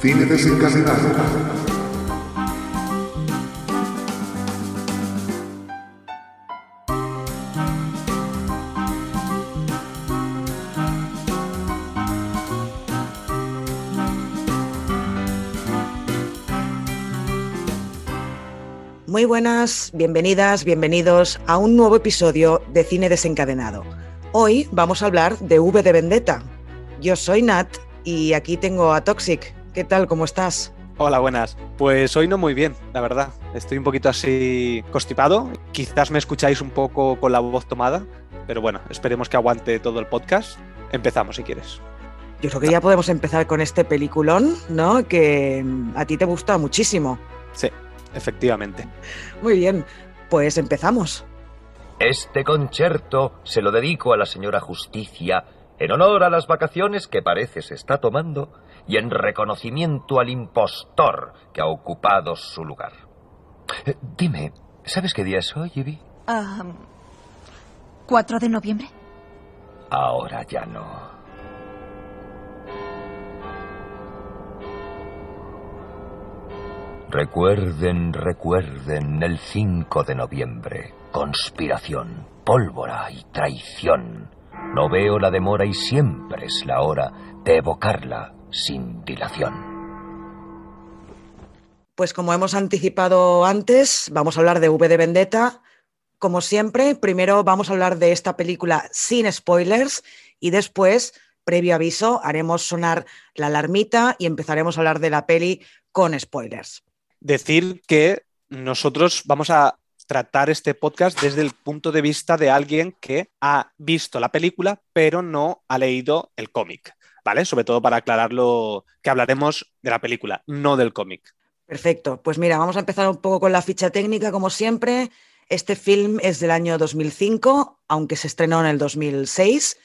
Cine desencadenado. Muy buenas, bienvenidas, bienvenidos a un nuevo episodio de Cine Desencadenado. Hoy vamos a hablar de V de Vendetta. Yo soy Nat y aquí tengo a Toxic. ¿Qué tal? ¿Cómo estás? Hola, buenas. Pues hoy no muy bien, la verdad. Estoy un poquito así constipado. Quizás me escucháis un poco con la voz tomada, pero bueno, esperemos que aguante todo el podcast. Empezamos si quieres. Yo creo que ya podemos empezar con este peliculón, ¿no? Que a ti te gusta muchísimo. Sí, efectivamente. Muy bien, pues empezamos. Este concierto se lo dedico a la señora Justicia en honor a las vacaciones que parece se está tomando y en reconocimiento al impostor que ha ocupado su lugar. Eh, dime, ¿sabes qué día es hoy, Ivy? Ah, ¿4 de noviembre? Ahora ya no. Recuerden, recuerden el 5 de noviembre. Conspiración, pólvora y traición. No veo la demora y siempre es la hora de evocarla sin dilación. Pues como hemos anticipado antes, vamos a hablar de V de Vendetta. Como siempre, primero vamos a hablar de esta película sin spoilers y después, previo aviso, haremos sonar la alarmita y empezaremos a hablar de la peli con spoilers. Decir que nosotros vamos a tratar este podcast desde el punto de vista de alguien que ha visto la película, pero no ha leído el cómic, Sobre todo para aclararlo, que hablaremos de la película, no del cómic. Perfecto, pues mira, vamos a empezar un poco con la ficha técnica, como siempre. Este film es del año 2005, aunque se estrenó en el 2006.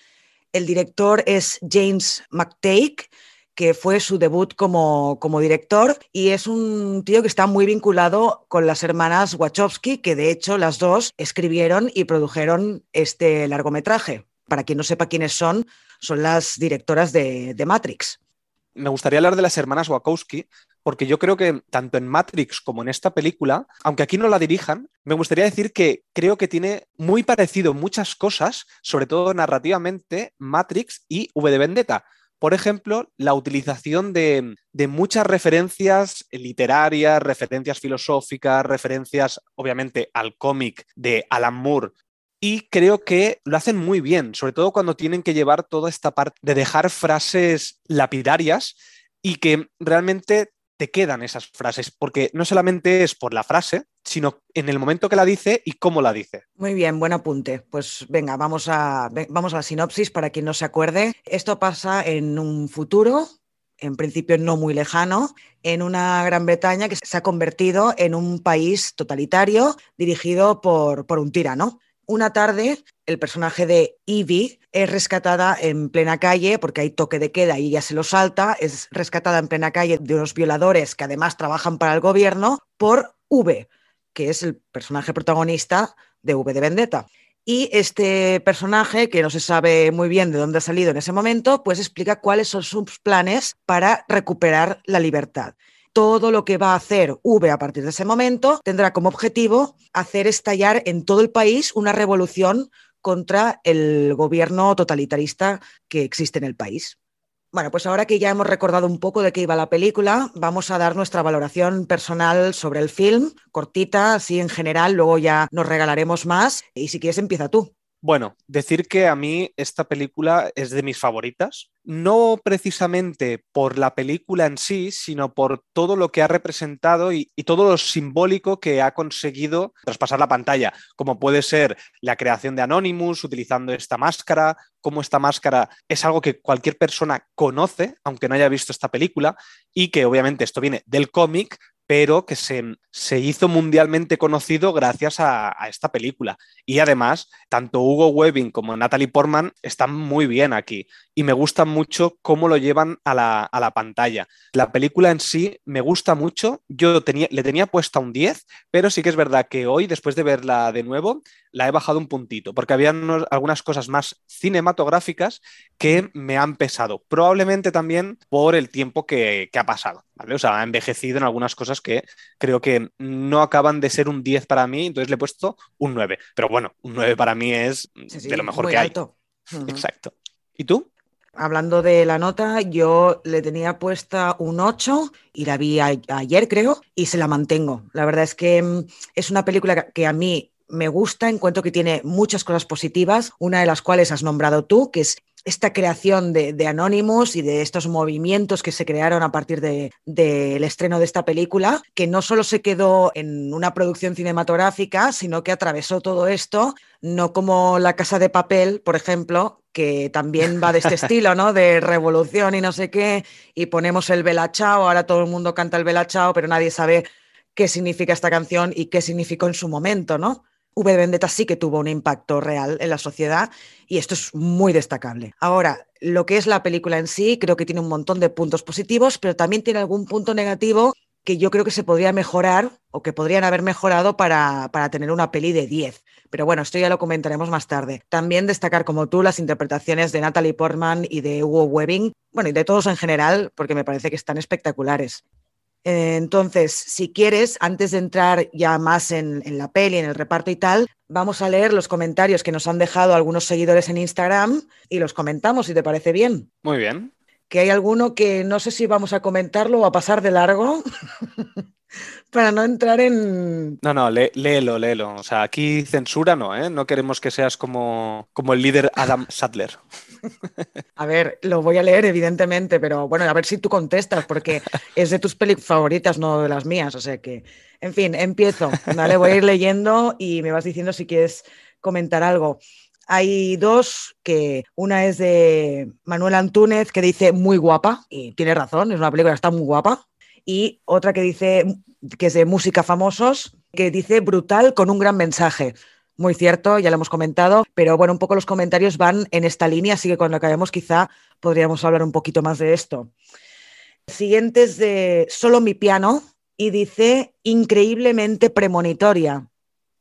El director es James McTake que fue su debut como, como, director y es un tío que está muy vinculado con las hermanas Wachowski, que de hecho las dos escribieron y produjeron este largometraje. Para quien no sepa quiénes son, son las directoras de, de Matrix. Me gustaría hablar de las hermanas Wachowski, porque yo creo que tanto en Matrix como en esta película, aunque aquí no la dirijan, me gustaría decir que creo que tiene muy parecido muchas cosas, sobre todo narrativamente, Matrix y V de Vendetta por ejemplo, la utilización de, muchas referencias literarias, referencias filosóficas, referencias, obviamente, al cómic de Alan Moore. Y creo que lo hacen muy bien, sobre todo cuando tienen que llevar toda esta parte de dejar frases lapidarias y que realmente te quedan esas frases, porque no solamente es por la frase, sino en el momento que la dice y cómo la dice. Muy bien, buen apunte. Pues venga, vamos a, vamos a la sinopsis para quien no se acuerde. Esto pasa en un futuro, en principio no muy lejano, en una Gran Bretaña que se ha convertido en un país totalitario dirigido por, por un tirano. Una tarde, el personaje de Evie es rescatada en plena calle porque hay toque de queda y ella se lo salta. Es rescatada en plena calle de unos violadores que además trabajan para el gobierno por V, que es el personaje protagonista de V de Vendetta. Y este personaje, que no se sabe muy bien de dónde ha salido en ese momento, pues explica cuáles son sus planes para recuperar la libertad todo lo que va a hacer V a partir de ese momento tendrá como objetivo hacer estallar en todo el país una revolución contra el gobierno totalitarista que existe en el país. Bueno, pues ahora que ya hemos recordado un poco de qué iba la película, vamos a dar nuestra valoración personal sobre el film, cortita, así en general, luego ya nos regalaremos más. Y si quieres, empieza tú. Bueno, decir que a mí esta película es de mis favoritas no precisamente por la película en sí, sino por todo lo que ha representado y, todo lo simbólico que ha conseguido traspasar la pantalla, como puede ser la creación de Anonymous utilizando esta máscara, como esta máscara es algo que cualquier persona conoce, aunque no haya visto esta película, y que obviamente esto viene del cómic, pero que se, se hizo mundialmente conocido gracias a, esta película. Y además, tanto Hugo Webbing como Natalie Portman están muy bien aquí y me gusta mucho cómo lo llevan a la, a la pantalla. La película en sí me gusta mucho, yo tenía, le tenía puesta un 10, pero sí que es verdad que hoy, después de verla de nuevo, la he bajado un puntito, porque había algunas cosas más cinematográficas que me han pesado, probablemente también por el tiempo que, que ha pasado. ¿Vale? O sea, ha envejecido en algunas cosas que creo que no acaban de ser un 10 para mí, entonces le he puesto un 9. Pero bueno, un 9 para mí es Sí, sí, de lo mejor muy que alto. hay. Exacto. ¿Y tú? Hablando de la nota, yo le tenía puesta un 8 y la vi a- ayer, creo, y se la mantengo. La verdad es que mm, es una película que a mí me gusta, encuentro que tiene muchas cosas positivas, una de las cuales has nombrado tú, que es esta creación de, de Anonymous y de estos movimientos que se crearon a partir de- del estreno de esta película, que no solo se quedó en una producción cinematográfica, sino que atravesó todo esto, no como La Casa de Papel, por ejemplo, que también va de este estilo, ¿no? De revolución y no sé qué, y ponemos el Bella Ciao, ahora todo el mundo canta el Bella Ciao, pero nadie sabe qué significa esta canción y qué significó en su momento, ¿no? V de Vendetta sí que tuvo un impacto real en la sociedad y esto es muy destacable. Ahora, lo que es la película en sí, creo que tiene un montón de puntos positivos, pero también tiene algún punto negativo que yo creo que se podría mejorar o que podrían haber mejorado para, para tener una peli de 10. Pero bueno, esto ya lo comentaremos más tarde. También destacar, como tú, las interpretaciones de Natalie Portman y de Hugo Webbing, bueno, y de todos en general, porque me parece que están espectaculares. Eh, Entonces, si quieres, antes de entrar ya más en, en la peli, en el reparto y tal, vamos a leer los comentarios que nos han dejado algunos seguidores en Instagram y los comentamos, si te parece bien. Muy bien. Que hay alguno que no sé si vamos a comentarlo o a pasar de largo para no entrar en... No, no, lé- léelo, léelo. O sea, aquí censura no, ¿eh? No queremos que seas como, como el líder Adam Sadler. A ver, lo voy a leer evidentemente, pero bueno, a ver si tú contestas, porque es de tus pelis favoritas, no de las mías. O sea que, en fin, empiezo. ¿vale? Voy a ir leyendo y me vas diciendo si quieres comentar algo. Hay dos que una es de Manuel Antúnez que dice muy guapa y tiene razón, es una película que está muy guapa. Y otra que dice que es de música famosos que dice brutal con un gran mensaje. Muy cierto, ya lo hemos comentado, pero bueno, un poco los comentarios van en esta línea, así que cuando acabemos quizá podríamos hablar un poquito más de esto. Siguiente es de Solo mi piano y dice increíblemente premonitoria.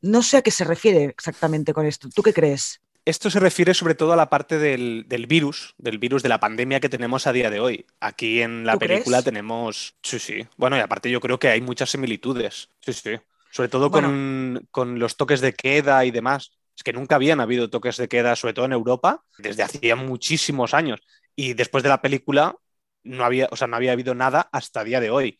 No sé a qué se refiere exactamente con esto. ¿Tú qué crees? Esto se refiere sobre todo a la parte del, del virus, del virus de la pandemia que tenemos a día de hoy. Aquí en la ¿Tú película crees? tenemos. Sí, sí. Bueno, y aparte yo creo que hay muchas similitudes. Sí, sí. Sobre todo Bueno. con, con los toques de queda y demás. Es que nunca habían habido toques de queda, sobre todo en Europa, desde hacía muchísimos años. Y después de la película no había, o sea, no había habido nada hasta día de hoy.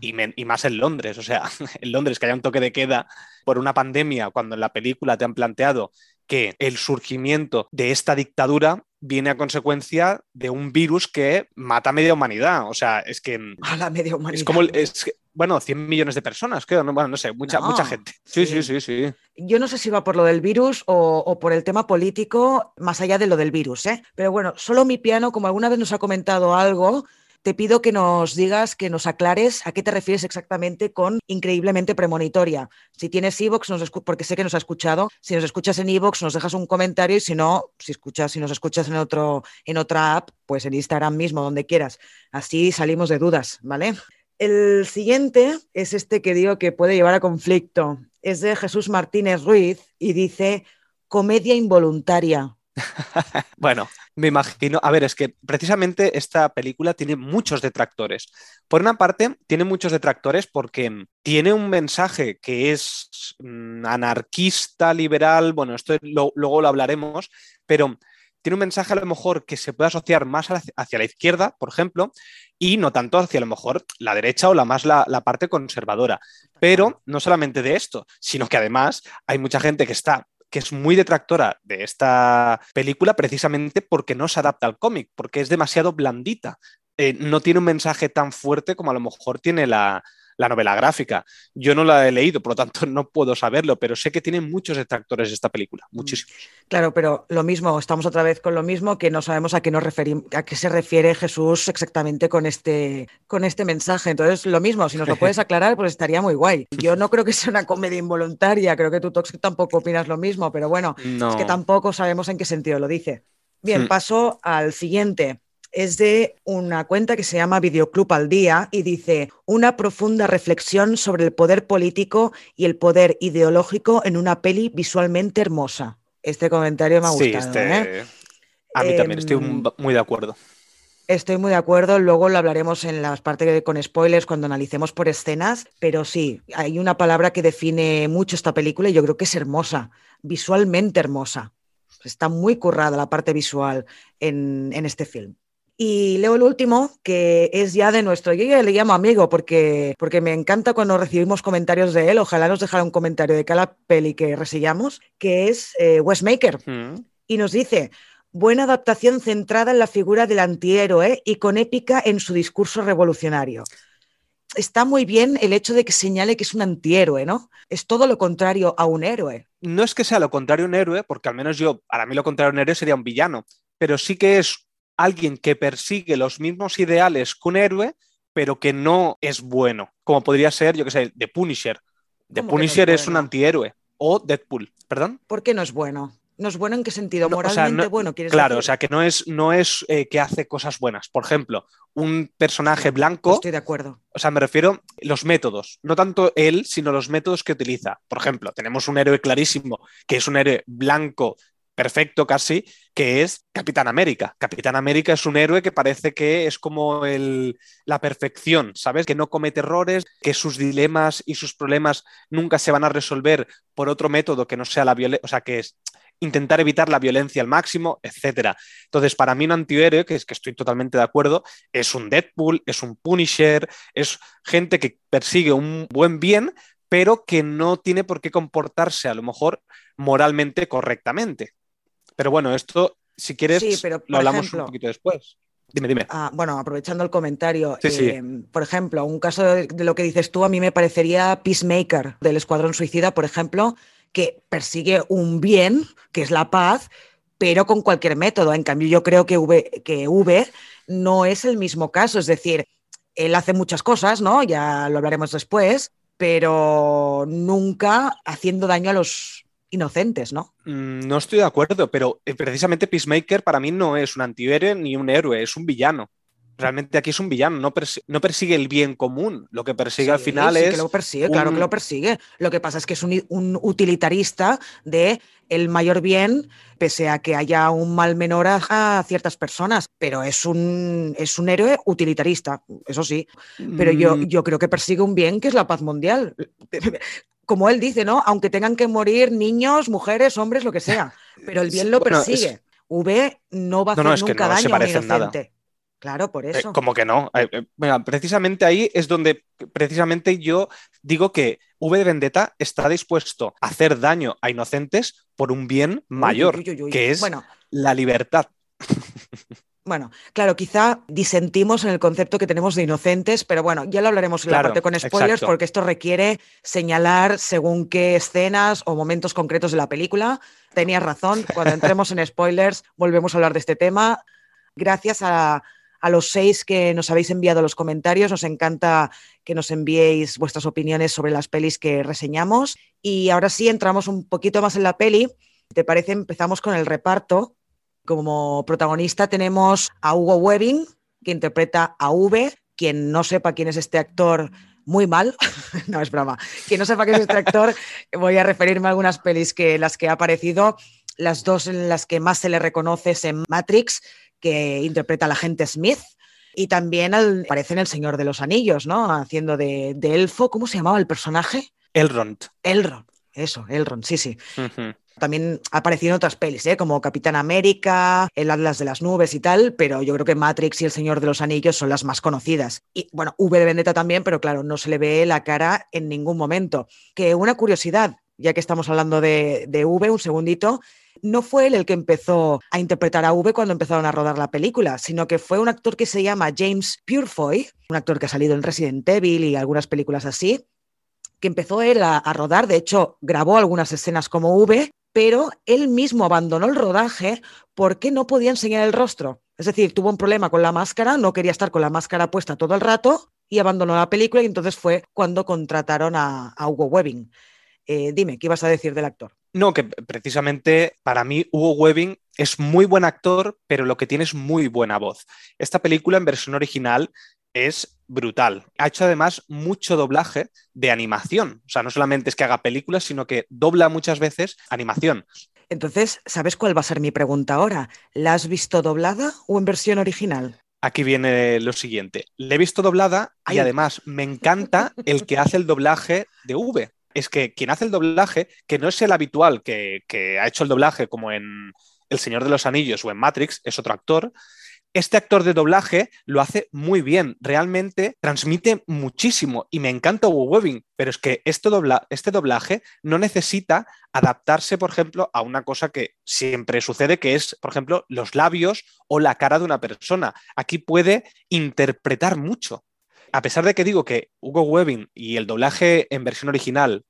Y, y más en Londres, o sea, en Londres que haya un toque de queda por una pandemia, cuando en la película te han planteado que el surgimiento de esta dictadura viene a consecuencia de un virus que mata a media humanidad. O sea, es que A la media humanidad. es como, es, bueno, 100 millones de personas, creo, ¿no? bueno, no sé, mucha, No, mucha gente. Sí, sí. sí, sí, sí. Yo no sé si va por lo del virus o, o por el tema político, más allá de lo del virus, ¿eh? Pero bueno, solo mi piano, como alguna vez nos ha comentado algo, te pido que nos digas, que nos aclares a qué te refieres exactamente con increíblemente premonitoria. Si tienes Evox, porque sé que nos ha escuchado, si nos escuchas en Evox, nos dejas un comentario y si no, si escuchas, si nos escuchas en otro, en otra app, pues en Instagram mismo, donde quieras. Así salimos de dudas, ¿vale? El siguiente es este que digo que puede llevar a conflicto. Es de Jesús Martínez Ruiz y dice comedia involuntaria. Bueno, me imagino, a ver, es que precisamente esta película tiene muchos detractores. Por una parte, tiene muchos detractores porque tiene un mensaje que es mm, anarquista, liberal, bueno, esto luego lo hablaremos, pero tiene un mensaje a lo mejor que se puede asociar más hacia la izquierda, por ejemplo, y no tanto hacia a lo mejor la derecha o la más la parte conservadora. Pero no solamente de esto, sino que además hay mucha gente que está que es muy detractora de esta película precisamente porque no se adapta al cómic, porque es demasiado blandita. Eh, no tiene un mensaje tan fuerte como a lo mejor tiene la, la novela gráfica. Yo no la he leído, por lo tanto no puedo saberlo, pero sé que tiene muchos detractores esta película, Mm. muchísimos. Claro, pero lo mismo, estamos otra vez con lo mismo, que no sabemos a qué, nos a qué se refiere Jesús exactamente con este, con este mensaje. Entonces, lo mismo, si nos lo puedes aclarar, pues estaría muy guay. Yo no creo que sea una comedia involuntaria, creo que tú, Tox, tampoco opinas lo mismo, pero bueno, No. es que tampoco sabemos en qué sentido lo dice. Bien, Hmm. paso al siguiente. Es de una cuenta que se llama Videoclub al Día y dice una profunda reflexión sobre el poder político y el poder ideológico en una peli visualmente hermosa. Este comentario me ha Sí, gustado. este- ¿eh? a mí también estoy Em, muy de acuerdo. Estoy muy de acuerdo, luego lo hablaremos en las partes con spoilers cuando analicemos por escenas, pero sí, hay una palabra que define mucho esta película y yo creo que es hermosa, visualmente hermosa. Está muy currada la parte visual en, en este film. Y leo el último, que es ya de nuestro, yo ya le llamo amigo porque, porque me encanta cuando recibimos comentarios de él, ojalá nos dejara un comentario de cada peli que resillamos, que es eh, Westmaker Mm. y nos dice, buena adaptación centrada en la figura del antihéroe y con épica en su discurso revolucionario. Está muy bien el hecho de que señale que es un antihéroe, ¿no? Es todo lo contrario a un héroe. No es que sea lo contrario un héroe, porque al menos yo, para mí lo contrario a un héroe sería un villano, pero sí que es alguien que persigue los mismos ideales que un héroe, pero que no es bueno, como podría ser, yo que sé, The Punisher. The ¿Cómo que no es Punisher es, un antihéroe. O Deadpool, perdón. ¿Por qué no es bueno? ¿No es bueno en qué sentido? No, o sea, Moralmente no- bueno, ¿quieres Claro, decir? o sea, que no es, no es eh, que hace cosas buenas. Por ejemplo, un personaje blanco, Estoy de acuerdo. o sea, me refiero los métodos, no tanto él, sino los métodos que utiliza. Por ejemplo, tenemos un héroe clarísimo, que es un héroe blanco, perfecto casi, que es Capitán América. Capitán América es un héroe que parece que es como el, la perfección, ¿sabes? Que no comete errores, que sus dilemas y sus problemas nunca se van a resolver por otro método que no sea la violencia, o sea, que es intentar evitar la violencia al máximo, etcétera. Entonces, para mí un antihéroe, que es que estoy totalmente de acuerdo, es un Deadpool, es un Punisher, es gente que persigue un buen bien, pero que no tiene por qué comportarse a lo mejor moralmente correctamente. Pero bueno, esto, si quieres, Sí, pero, lo hablamos ejemplo- un poquito después. Dime, dime. Ah, bueno, aprovechando el comentario, Sí, sí. eh, por ejemplo, un caso de, de lo que dices tú, a mí me parecería Peacemaker del Escuadrón Suicida, por ejemplo, que persigue un bien, que es la paz, pero con cualquier método. En cambio, yo creo que V, que v no es el mismo caso, es decir, él hace muchas cosas, ¿no? Ya lo hablaremos después, pero nunca haciendo daño a los inocentes, ¿no? Mm, No estoy de acuerdo, pero eh, precisamente Peacemaker para mí no es un antihéroe ni un héroe, es un villano. Realmente aquí es un villano, no, persi- no persigue el bien común, lo que persigue al final sí es... que lo persigue, claro que lo persigue. Lo que pasa es que es un, utilitarista de el mayor bien, pese a que haya un mal menor a, ciertas personas, pero es un, es un héroe utilitarista, eso sí. Pero yo, Mm, yo creo que persigue un bien que es la paz mundial. Como él dice, ¿no? Aunque tengan que morir niños, mujeres, hombres, lo que sea, pero el bien lo bueno, es- persigue. V no va a No, hacer no, es que nunca no se daño a un parecen nada. inocente. Claro, por Eh, eso. como que no. Eh, eh, mira, precisamente ahí es donde precisamente yo digo que V de Vendetta está dispuesto a hacer daño a inocentes por un bien mayor, uy, uy, uy. que es Bueno, la libertad. Bueno, claro, quizá disentimos en el concepto que tenemos de inocentes, pero bueno, ya lo hablaremos en la parte con spoilers exacto. porque esto requiere señalar según qué escenas o momentos concretos de la película. Tenías razón, cuando entremos en spoilers volvemos a hablar de este tema. Gracias a, a los seis que nos habéis enviado los comentarios, nos encanta que nos enviéis vuestras opiniones sobre las pelis que reseñamos. Y ahora sí, entramos un poquito más en la peli. ¿Te parece? Empezamos con el reparto. Como protagonista tenemos a Hugo Webbing, que interpreta a V. Quien no sepa quién es este actor, muy mal. no, es broma. Quien no sepa quién es este actor, voy a referirme a algunas pelis que las que ha aparecido. Las dos en las que más se le reconoce es en Matrix, que interpreta al agente Smith. Y también al- aparece en El Señor de los Anillos, ¿no? Haciendo de, de elfo. ¿Cómo se llamaba el personaje? Elrond. Elrond. Eso, Elrond, sí, sí. También ha aparecido en otras pelis, ¿eh? como Capitán América, El Atlas de las Nubes y tal, pero yo creo que Matrix y El Señor de los Anillos son las más conocidas. Y bueno, V de Vendetta también, pero claro, no se le ve la cara en ningún momento. Que una curiosidad, ya que estamos hablando de, de V, un segundito, no fue él el que empezó a interpretar a V cuando empezaron a rodar la película, sino que fue un actor que se llama James Purefoy, un actor que ha salido en Resident Evil y algunas películas así, que empezó él a, rodar, de hecho grabó algunas escenas como V, pero él mismo abandonó el rodaje porque no podía enseñar el rostro. Es decir, tuvo un problema con la máscara, no quería estar con la máscara puesta todo el rato y abandonó la película y entonces fue cuando contrataron a, a Hugo Webbing. Eh, dime, ¿qué ibas a decir del actor? No, que precisamente para mí Hugo Webbing es muy buen actor, pero lo que tiene es muy buena voz. Esta película en versión original es brutal. Ha hecho además mucho doblaje de animación. O sea, no solamente es que haga películas, sino que dobla muchas veces animación. Entonces, ¿sabes cuál va a ser mi pregunta ahora? ¿La has visto doblada o en versión original? Aquí viene lo siguiente. Le he visto doblada y Ay. además me encanta el que hace el doblaje de V. Es que quien hace el doblaje, que no es el habitual que, que ha hecho el doblaje como en El Señor de los Anillos o en Matrix, es otro actor. Este actor de doblaje lo hace muy bien, realmente transmite muchísimo y me encanta Hugo Webbing, pero es que este, dobla, este doblaje no necesita adaptarse, por ejemplo, a una cosa que siempre sucede, que es, por ejemplo, los labios o la cara de una persona. Aquí puede interpretar mucho. A pesar de que digo que Hugo Webbing y el doblaje en versión original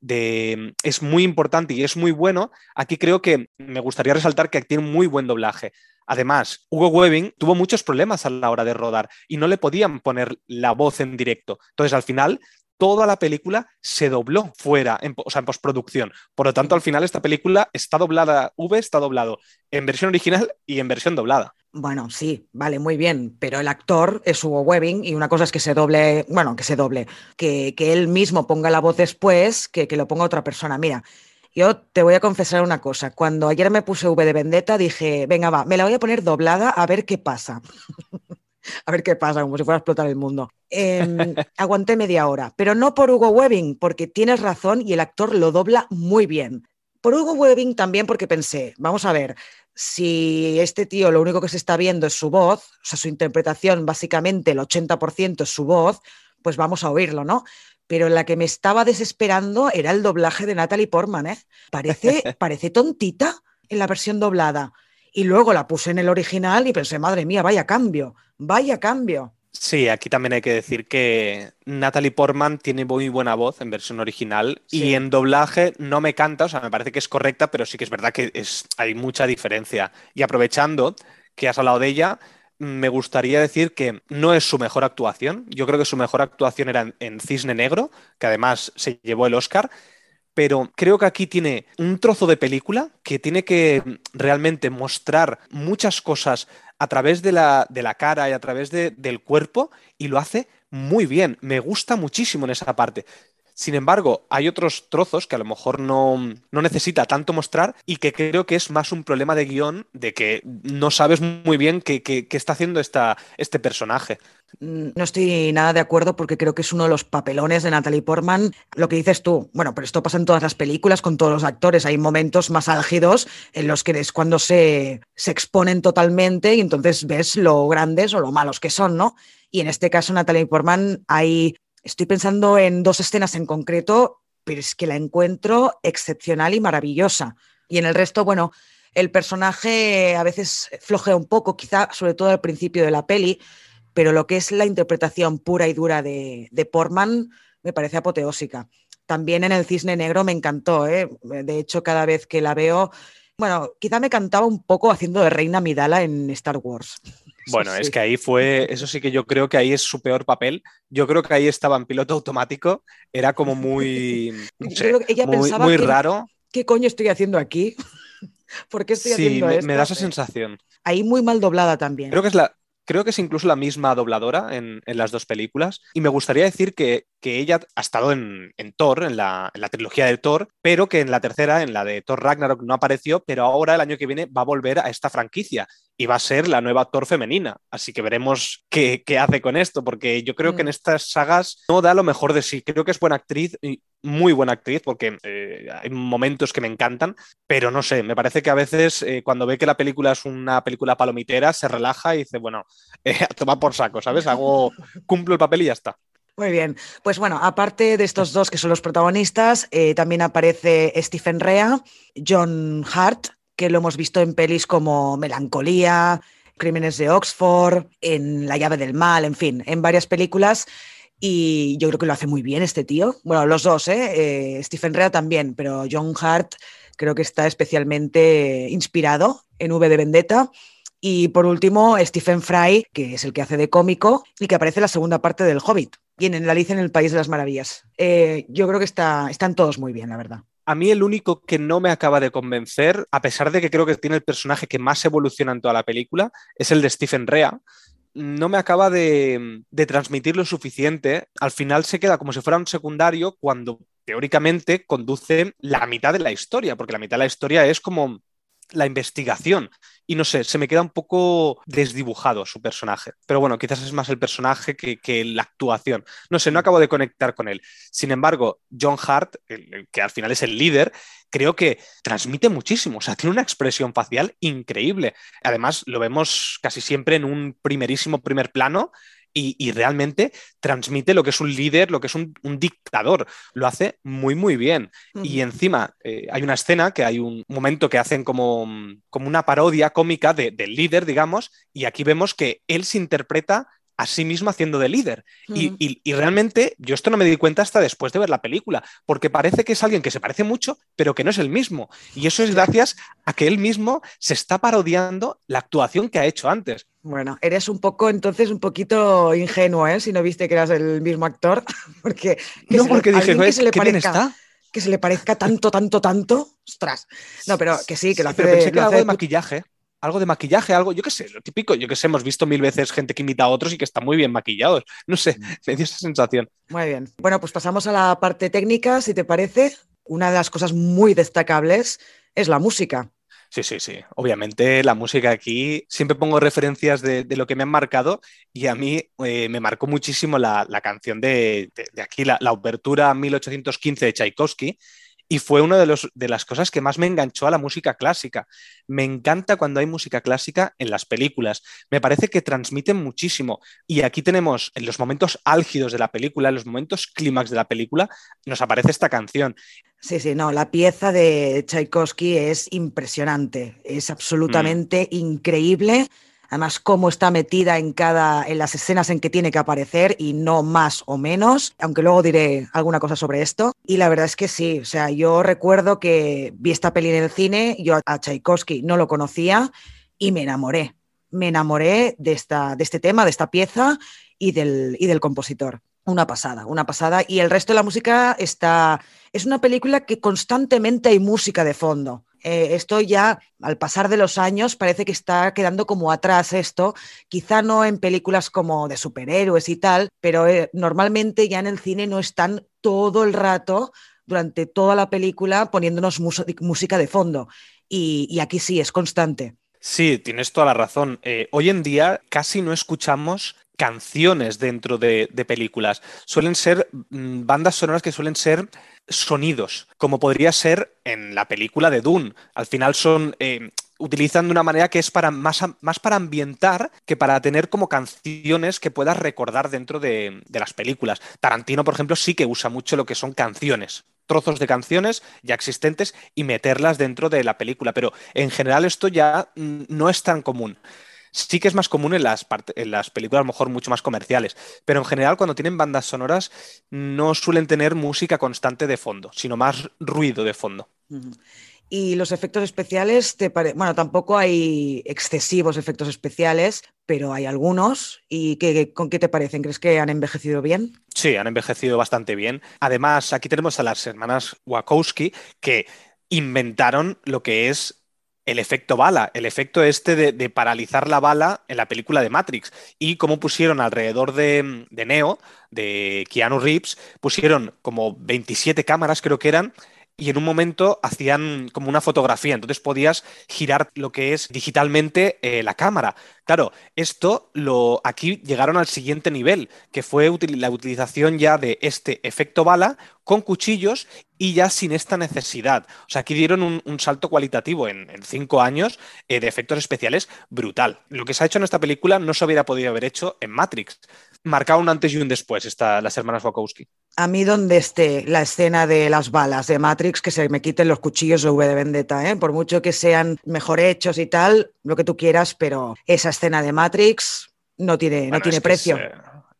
de, es muy importante y es muy bueno, aquí creo que me gustaría resaltar que tiene muy buen doblaje. Además, Hugo Webbing tuvo muchos problemas a la hora de rodar y no le podían poner la voz en directo. Entonces, al final, toda la película se dobló fuera, en, o sea, en postproducción. Por lo tanto, al final, esta película está doblada, V está doblado en versión original y en versión doblada. Bueno, sí, vale, muy bien, pero el actor es Hugo Webbing y una cosa es que se doble, bueno, que se doble, que, que él mismo ponga la voz después, que, que lo ponga otra persona. Mira, yo te voy a confesar una cosa. Cuando ayer me puse V de Vendetta, dije, venga, va, me la voy a poner doblada a ver qué pasa. a ver qué pasa, como si fuera a explotar el mundo. Eh, aguanté media hora, pero no por Hugo Webbing, porque tienes razón y el actor lo dobla muy bien. Por Hugo Webbing también porque pensé, vamos a ver, si este tío lo único que se está viendo es su voz, o sea, su interpretación, básicamente el 80% es su voz, pues vamos a oírlo, ¿no? Pero la que me estaba desesperando era el doblaje de Natalie Portman, ¿eh? Parece, parece tontita en la versión doblada. Y luego la puse en el original y pensé, madre mía, vaya cambio, vaya cambio. Sí, aquí también hay que decir que Natalie Portman tiene muy buena voz en versión original Sí. y en doblaje no me canta, o sea, me parece que es correcta, pero sí que es verdad que es, hay mucha diferencia. Y aprovechando que has hablado de ella, me gustaría decir que no es su mejor actuación. Yo creo que su mejor actuación era en, Cisne Negro, que además se llevó el Oscar. Pero creo que aquí tiene un trozo de película que tiene que realmente mostrar muchas cosas a través de la, de la cara y a través de- del cuerpo y lo hace muy bien. Me gusta muchísimo en esa parte. Sin embargo, hay otros trozos que a lo mejor no, no necesita tanto mostrar y que creo que es más un problema de guion, de que no sabes muy bien qué, qué- qué está haciendo esta, este personaje. Mm, No estoy nada de acuerdo porque creo que es uno de los papelones de Natalie Portman. Lo que dices tú, bueno, pero esto pasa en todas las películas con todos los actores. Hay momentos más álgidos en los que es cuando se, se exponen totalmente y entonces ves lo grandes o lo malos que son, ¿no? Y en este caso, Natalie Portman, hay, estoy pensando en dos escenas en concreto, pero es que la encuentro excepcional y maravillosa. Y en el resto, bueno, el personaje a veces flojea un poco, quizá sobre todo al principio de la peli, pero lo que es la interpretación pura y dura de, de Portman me parece apoteósica. También en El Cisne Negro me encantó, ¿eh? de hecho cada vez que la veo, bueno, quizá me cantaba un poco haciendo de Reina Midala en Star Wars. Bueno, es que ahí fue, eso sí que yo creo que ahí es su peor papel. Yo creo que ahí estaba en piloto automático, era como muy, no sé, ella muy, pensaba muy que- raro. ¿Qué coño estoy haciendo aquí? ¿Por qué estoy Sí, haciendo me, esto? me da esa sensación. Ahí muy mal doblada también. Creo que es la, creo que es incluso la misma dobladora en, en las dos películas. Y me gustaría decir que, que ella ha estado en, en Thor, en la, en la trilogía de Thor, pero que en la tercera, en la de Thor Ragnarok, no apareció, pero ahora el año que viene va a volver a esta franquicia y va a ser la nueva Thor femenina. Así que veremos qué, qué hace con esto, porque yo creo que en Mm. estas sagas no da lo mejor de sí. Creo que es buena actriz y muy buena actriz, porque eh, hay momentos que me encantan, pero no sé, me parece que a veces eh, cuando ve que la película es una película palomitera, se relaja y dice, bueno, eh, a tomar por saco, ¿sabes? Hago, cumplo el papel y ya está. Muy bien. Pues bueno, aparte de estos dos que son los protagonistas, eh, también aparece Stephen Rea, John Hart, que lo hemos visto en pelis como Melancolía, Crímenes de Oxford, en La llave del mal, en fin, en varias películas. Y yo creo que lo hace muy bien este tío. Bueno, los dos, ¿eh? eh Stephen Rea también, pero John Hart creo que está especialmente inspirado en V de Vendetta. Y por último, Stephen Fry, que es el que hace de cómico y que aparece en la segunda parte del Hobbit y en la Alicia en el País de las Maravillas. Eh, yo creo que está, están todos muy bien, la verdad. A mí el único que no me acaba de convencer, a pesar de que creo que tiene el personaje que más evoluciona en toda la película, es el de Stephen Rea. No me acaba de, transmitir lo suficiente. Al final se queda como si fuera un secundario cuando teóricamente conduce la mitad de la historia, porque la mitad de la historia es como la investigación. Y no sé, se me queda un poco desdibujado su personaje. Pero bueno, quizás es más el personaje que, la actuación. No sé, no acabo de conectar con él. Sin embargo, John Hart, que al final es el líder, creo que transmite muchísimo. O sea, tiene una expresión facial increíble. Además, lo vemos casi siempre en un primerísimo primer plano y, realmente transmite lo que es un líder, lo que es un, dictador. Lo hace muy, muy bien. Y encima eh, hay una escena que hay un momento que hacen como, como una parodia cómica del líder, digamos, y aquí vemos que él se interpreta a sí mismo haciendo de líder. y, realmente yo esto no me di cuenta hasta después de ver la película, porque parece que es alguien que se parece mucho, pero que no es el mismo. Y eso es gracias a que él mismo se está parodiando la actuación que ha hecho antes. Bueno, eres un poco, entonces, un poquito ingenuo, ¿eh? Si no viste que eras el mismo actor, porque... no, porque dije, que se le parezca, Que se le parezca tanto, tanto, tanto, ostras. No, pero que sí, que lo hace... Pero pensé que algo de maquillaje algo de maquillaje, algo, yo qué sé, lo típico, yo qué sé, hemos visto mil veces gente que imita a otros y que está muy bien maquillados. No sé, mm. me dio esa sensación. Muy bien. Bueno, pues pasamos a la parte técnica, si te parece. Una de las cosas muy destacables es la música. Sí, sí, sí. Obviamente la música aquí, siempre pongo referencias de, lo que me han marcado y a mí eh, me marcó muchísimo la, canción de, aquí, la, la, obertura 1815 de Tchaikovsky, y fue una de, de, las cosas que más me enganchó a la música clásica. Me encanta cuando hay música clásica en las películas. Me parece que transmiten muchísimo. Y aquí tenemos en los momentos álgidos de la película, en los momentos clímax de la película, nos aparece esta canción. Sí, sí, no, la pieza de Tchaikovsky es impresionante, es absolutamente mm. increíble además cómo está metida en cada en las escenas en que tiene que aparecer y no más o menos, aunque luego diré alguna cosa sobre esto. Y la verdad es que sí, o sea, yo recuerdo que vi esta peli en el cine, yo a Tchaikovsky no lo conocía y me enamoré. Me enamoré de, esta, de este tema, de esta pieza y del, y del compositor. Una pasada, una pasada. Y el resto de la música está... Es una película que constantemente hay música de fondo. Eh, esto ya, al pasar de los años, parece que está quedando como atrás esto, quizá no en películas como de superhéroes y tal, pero eh, normalmente ya en el cine no están todo el rato, durante toda la película, poniéndonos música de fondo. Y, aquí sí, es constante. Sí, tienes toda la razón. Eh, hoy en día casi no escuchamos canciones dentro de, películas. Suelen ser mm, bandas sonoras que suelen ser sonidos, como podría ser en la película de Dune. Al final son... Eh, utilizan de una manera que es para más, más, para ambientar que para tener como canciones que puedas recordar dentro de, las películas. Tarantino, por ejemplo, sí que usa mucho lo que son canciones, trozos de canciones ya existentes y meterlas dentro de la película, pero en general esto ya mm, no es tan común sí que es más común en las, en las películas, a lo mejor mucho más comerciales, pero en general cuando tienen bandas sonoras no suelen tener música constante de fondo, sino más ruido de fondo. Y los efectos especiales, te bueno, tampoco hay excesivos efectos especiales, pero hay algunos. ¿Y qué, con qué te parecen? ¿Crees que han envejecido bien? Sí, han envejecido bastante bien. Además, aquí tenemos a las hermanas Wachowski que inventaron lo que es el efecto bala, el efecto este de, paralizar la bala en la película de Matrix. Y cómo pusieron alrededor de, de Neo, de Keanu Reeves, pusieron como 27 cámaras creo que eran y en un momento hacían como una fotografía, entonces podías girar lo que es digitalmente eh, la cámara. Claro, esto lo aquí llegaron al siguiente nivel, que fue la utilización ya de este efecto bala con cuchillos y ya sin esta necesidad. O sea, aquí dieron un, salto cualitativo en, cinco años eh, de efectos especiales brutal. Lo que se ha hecho en esta película no se hubiera podido haber hecho en Matrix. marcado un antes y un después, esta, las hermanas Wachowski. A mí donde esté la escena de las balas de Matrix, que se me quiten los cuchillos de V de Vendetta, ¿eh? por mucho que sean mejor hechos y tal, lo que tú quieras, pero esa escena de Matrix no tiene, Bueno, no tiene precio. Es, eh,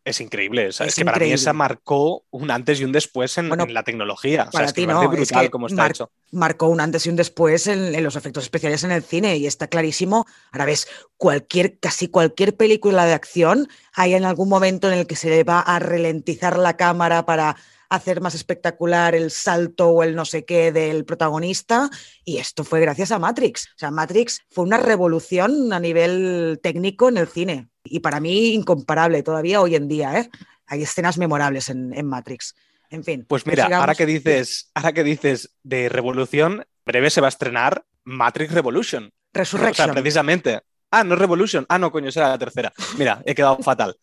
es increíble. o sea, Es es que para mí esa marcó un antes y un después en, Bueno, en la tecnología. O sea, para es ti no, es brutal que cómo está mar- hecho. marcó un antes y un después en, en los efectos especiales en el cine y está clarísimo. Ahora ves, cualquier, casi cualquier película de acción hay en algún momento en el que se le va a ralentizar la cámara para hacer más espectacular el salto o el no sé qué del protagonista y esto fue gracias a Matrix. O sea, Matrix fue una revolución a nivel técnico en el cine y para mí incomparable todavía hoy en día. ¿eh? Hay escenas memorables en, en Matrix. En fin. Pues mira, ahora que dices, ahora que dices de revolución, breve se va a estrenar Matrix Revolution. O Resurrection. sea, precisamente. Ah, no es Revolution. Ah, no, coño, será la tercera. Mira, he quedado fatal.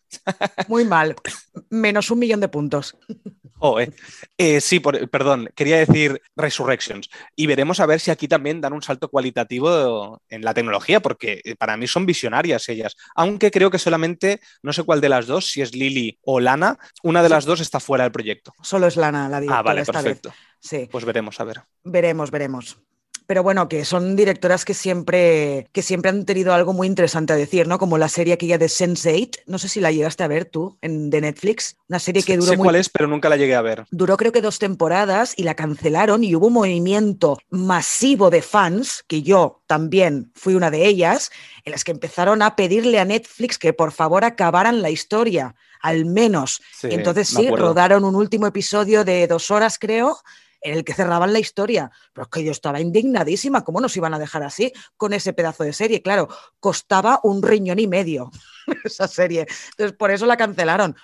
Muy mal. Menos un millón de puntos. Oh, eh. Eh, sí, por- perdón, quería decir Resurrections. Y veremos a ver si aquí también dan un salto cualitativo en la tecnología, porque eh, para mí son visionarias ellas. Aunque creo que solamente, no sé cuál de las dos, si es Lily o Lana, una de las dos está fuera del proyecto. Solo es Lana la directora Ah, vale, esta vez. perfecto. Sí, Pues veremos, a ver. veremos, veremos. Pero bueno, que son directoras que siempre, que siempre han tenido algo muy interesante a decir, ¿no? Como la serie aquella de Sense8, no sé si la llegaste a ver tú, en, de Netflix, una serie que duró sé muy cuál es, pero nunca la llegué a ver. Duró creo que dos temporadas y la cancelaron y hubo un movimiento masivo de fans, que yo también fui una de ellas, en las que empezaron a pedirle a Netflix que por favor acabaran la historia, al menos. Sí, entonces sí, rodaron un último episodio de dos horas, creo, en el que cerraban la historia. Pero es que yo estaba indignadísima, ¿cómo nos iban a dejar así con ese pedazo de serie? Claro, costaba un riñón y medio esa serie. Entonces por eso la cancelaron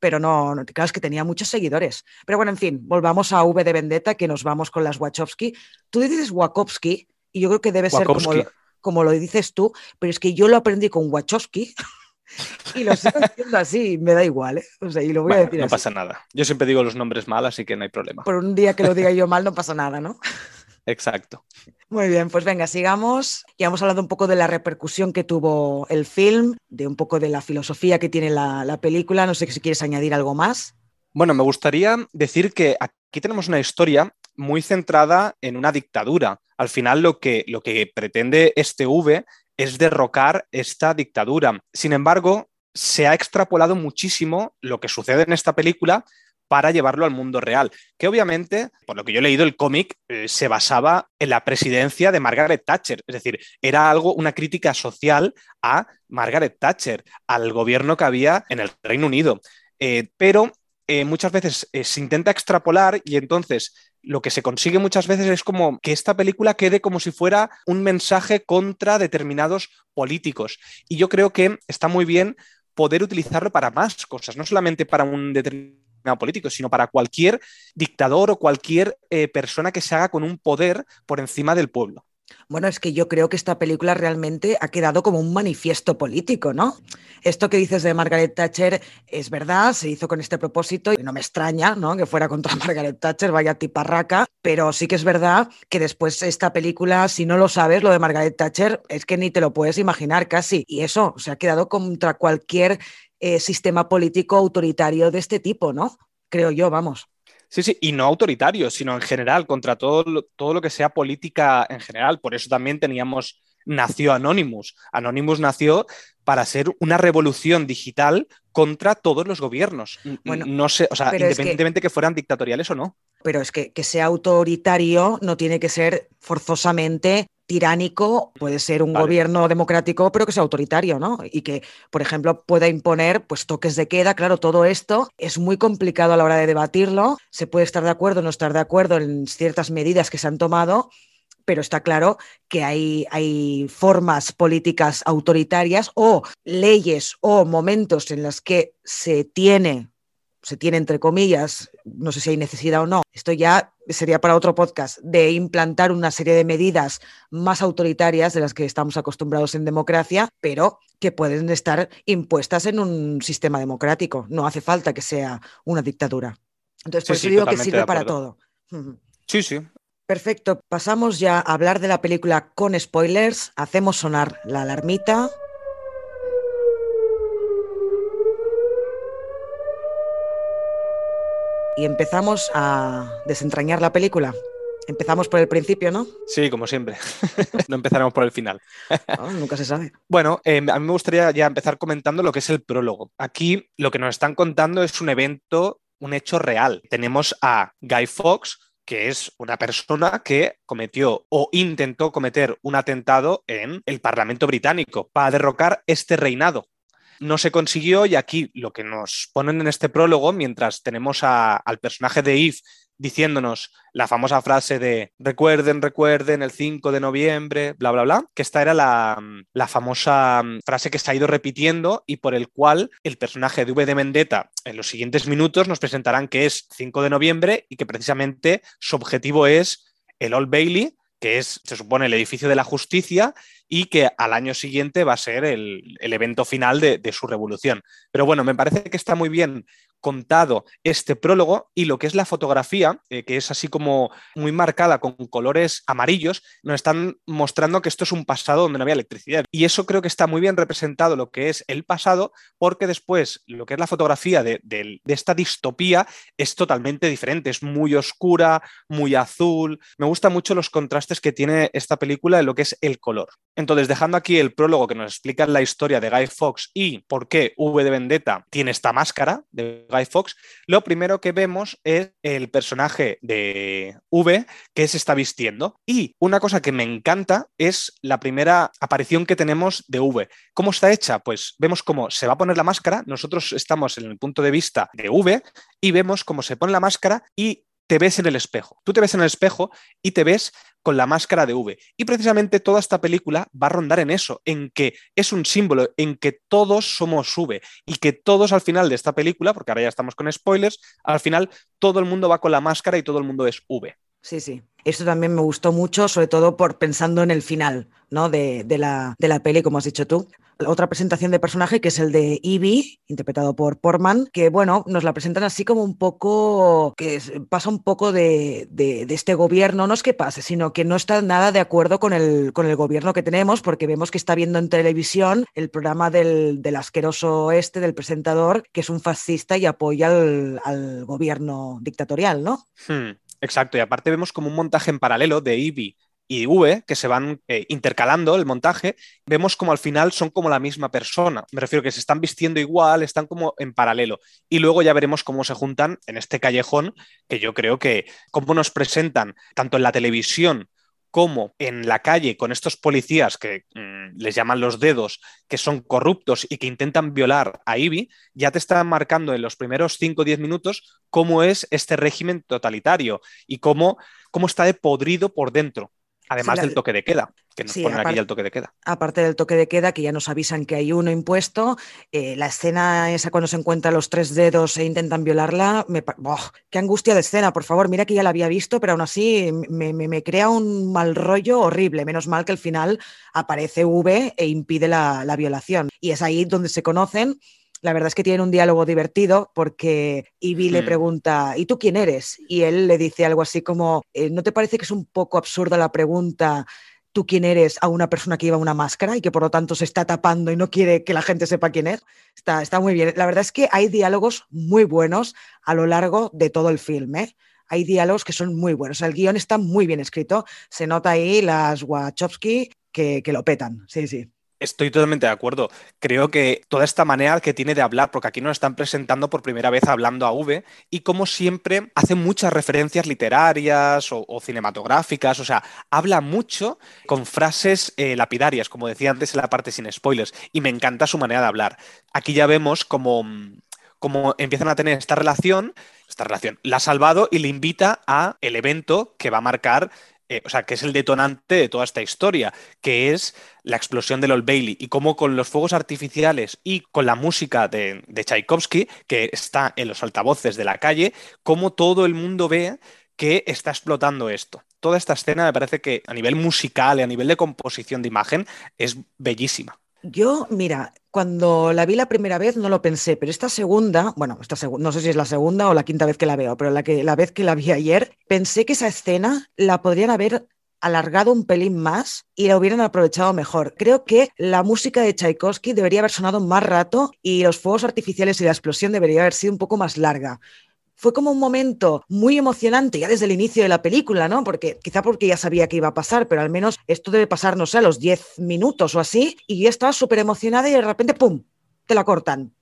pero no, no, claro, es que tenía muchos seguidores. Pero bueno, en fin, volvamos a V de Vendetta, que nos vamos con las Wachowski. Tú dices Wachowski, y yo creo que debe ser como como lo dices tú, pero es que yo lo aprendí con Wachowski y lo sigo diciendo así, me da igual, ¿eh? O sea, y lo voy a decir no así. pasa nada. Yo siempre digo los nombres mal, así que no hay problema. Por un día que lo diga yo mal no pasa nada, ¿no? Exacto. Muy bien, pues venga, sigamos. Ya hemos hablado un poco de la repercusión que tuvo el film, de un poco de la filosofía que tiene la, la película. No sé si quieres añadir algo más. Bueno, me gustaría decir que aquí tenemos una historia muy centrada en una dictadura. Al final lo que, lo que pretende este V es derrocar esta dictadura. Sin embargo, se ha extrapolado muchísimo lo que sucede en esta película para llevarlo al mundo real, que obviamente, por lo que yo he leído, el cómic eh, se basaba en la presidencia de Margaret Thatcher, es decir, era algo, una crítica social a Margaret Thatcher, al gobierno que había en el Reino Unido. Eh, pero eh, muchas veces eh, se intenta extrapolar y entonces lo que se consigue muchas veces es como que esta película quede como si fuera un mensaje contra determinados políticos. Y yo creo que está muy bien poder utilizarlo para más cosas, no solamente para un determinado político, sino para cualquier dictador o cualquier eh, persona que se haga con un poder por encima del pueblo. Bueno, es que yo creo que esta película realmente ha quedado como un manifiesto político, ¿no? Esto que dices de Margaret Thatcher es verdad, se hizo con este propósito y no me extraña, ¿no? Que fuera contra Margaret Thatcher, vaya tiparraca, pero sí que es verdad que después esta película, si no lo sabes, lo de Margaret Thatcher, es que ni te lo puedes imaginar casi. Y eso, se ha quedado contra cualquier eh, sistema político autoritario de este tipo, ¿no? Creo yo, vamos. Sí, sí, y no autoritario, sino en general, contra todo todo lo que sea política en general. Por eso también teníamos, nació Anonymous. Anonymous nació para ser una revolución digital contra todos los gobiernos. Bueno, no sé, o sea, pero es que- independientemente que... fueran dictatoriales o no. Pero es que, que sea autoritario no tiene que ser forzosamente tiránico, puede ser un Vale. gobierno democrático, pero que sea autoritario, ¿no? Y que, por ejemplo, pueda imponer pues toques de queda. Claro, todo esto es muy complicado a la hora de debatirlo. Se puede estar de acuerdo o no estar de acuerdo en ciertas medidas que se han tomado, pero está claro que hay, hay formas políticas autoritarias o leyes o momentos en los que se tiene se tiene entre comillas, no sé si hay necesidad o no, esto ya sería para otro podcast, de implantar una serie de medidas más autoritarias de las que estamos acostumbrados en democracia, pero que pueden estar impuestas en un sistema democrático. No hace falta que sea una dictadura. Entonces, por Sí, eso sí, digo que sirve para todo. Sí, sí. Perfecto, pasamos ya a hablar de la película con spoilers, hacemos sonar la alarmita. y empezamos a desentrañar la película. Empezamos por el principio, ¿no? Sí, como siempre. no empezaremos por el final. No, nunca se sabe. Bueno, eh, a mí me gustaría ya empezar comentando lo que es el prólogo. Aquí lo que nos están contando es un evento, un hecho real. Tenemos a Guy Fawkes, que es una persona que cometió o intentó cometer un atentado en el Parlamento británico para derrocar este reinado. No se consiguió y aquí lo que nos ponen en este prólogo, mientras tenemos al personaje de Eve diciéndonos la famosa frase de recuerden, recuerden el 5 de noviembre, bla, bla, bla, que esta era la, la famosa mm, frase que se ha ido repitiendo y por el cual el personaje de V de Vendetta en los siguientes minutos nos presentarán que es 5 de noviembre y que precisamente su objetivo es el Old Bailey, que es, se supone, el edificio de la justicia y que al año siguiente va a ser el, el evento final de, de su revolución. Pero bueno, me parece que está muy bien contado este prólogo y lo que es la fotografía, eh, que es así como muy marcada con colores amarillos, nos están mostrando que esto es un pasado donde no había electricidad. Y eso creo que está muy bien representado lo que es el pasado, porque después lo que es la fotografía de, de- esta distopía es totalmente diferente, es muy oscura, muy azul. Me gustan mucho los contrastes que tiene esta película en lo que es el color. Entonces, dejando aquí el prólogo que nos explica la historia de Guy Fawkes y por qué V de Vendetta tiene esta máscara de Guy Fawkes, lo primero que vemos es el personaje de V que se está vistiendo. Y una cosa que me encanta es la primera aparición que tenemos de V. ¿Cómo está hecha? Pues vemos cómo se va a poner la máscara, nosotros estamos en el punto de vista de V y vemos cómo se pone la máscara y te ves en el espejo. Tú te ves en el espejo y te ves con la máscara de V. Y precisamente toda esta película va a rondar en eso, en que es un símbolo, en que todos somos V y que todos al final de esta película, porque ahora ya estamos con spoilers, al final todo el mundo va con la máscara y todo el mundo es V. Sí, sí. Esto también me gustó mucho, sobre todo por pensando en el final ¿no? de, de la, de la peli, como has dicho tú. Otra presentación de personaje que es el de Evie, interpretado por Portman, que bueno, nos la presentan así como un poco, que pasa un poco de, de- este gobierno, no es que pase, sino que no está nada de acuerdo con el, con el gobierno que tenemos, porque vemos que está viendo en televisión el programa del, del asqueroso este, del presentador, que es un fascista y apoya al, al gobierno dictatorial, ¿no? Hmm, exacto, y aparte vemos como un montaje en paralelo de Ivy y V que se van eh, intercalando el montaje, vemos como al final son como la misma persona. Me refiero que se están vistiendo igual, están como en paralelo. Y luego ya veremos cómo se juntan en este callejón, que yo creo que cómo nos presentan tanto en la televisión como en la calle con estos policías que mm, les llaman los dedos, que son corruptos y que intentan violar a Ivy, ya te están marcando en los primeros 5 o 10 minutos cómo es este régimen totalitario y cómo, cómo está de podrido por dentro. Además la- del toque de queda, que nos Sí, ponen aquí aparte- ya el toque de queda. aparte del toque de queda, que ya nos avisan que hay uno impuesto, eh, la escena esa cuando se encuentran los tres dedos e intentan violarla, me, qué angustia de escena, por favor, mira que ya la había visto, pero aún así me, me- me crea un mal rollo horrible, menos mal que al final aparece V e impide la, la violación. Y es ahí donde se conocen. La verdad es que tienen un diálogo divertido porque Ivy le Hmm. pregunta, ¿y tú quién eres? Y él le dice algo así como, "Eh, ¿no te parece que es un poco absurda la pregunta tú quién eres a una persona que lleva una máscara y que por lo tanto se está tapando y no quiere que la gente sepa quién es. Está, está muy bien. La verdad es que hay diálogos muy buenos a lo largo de todo el film. ¿eh? Hay diálogos que son muy buenos. El guion está muy bien escrito. Se nota ahí las Wachowski que, que lo petan. Sí, sí. Estoy totalmente de acuerdo. Creo que toda esta manera que tiene de hablar, porque aquí nos están presentando por primera vez hablando a V, y como siempre hace muchas referencias literarias o, cinematográficas, o sea, habla mucho con frases eh, lapidarias, como decía antes en la parte sin spoilers, y me encanta su manera de hablar. Aquí ya vemos como, como empiezan a tener esta relación, esta relación, la ha salvado y le invita a el evento que va a marcar eh, o sea, que es el detonante de toda esta historia, que es la explosión del Old Bailey y cómo con los fuegos artificiales y con la música de, de Tchaikovsky, que está en los altavoces de la calle, cómo todo el mundo ve que está explotando esto. Toda esta escena me parece que a nivel musical y a nivel de composición de imagen es bellísima. Yo, mira, cuando la vi la primera vez no lo pensé, pero esta segunda, bueno, esta segu- no sé si es la segunda o la quinta vez que la veo, pero la, que, la vez que la vi ayer, pensé que esa escena la podrían haber alargado un pelín más y la hubieran aprovechado mejor. Creo que la música de Tchaikovsky debería haber sonado más rato y los fuegos artificiales y la explosión debería haber sido un poco más larga. Fue como un momento muy emocionante ya desde el inicio de la película, ¿no? Porque quizá porque ya sabía que iba a pasar, pero al menos esto debe pasar, no sé, a los 10 minutos o así, y yo estaba súper emocionada y de repente, ¡pum!, te la cortan.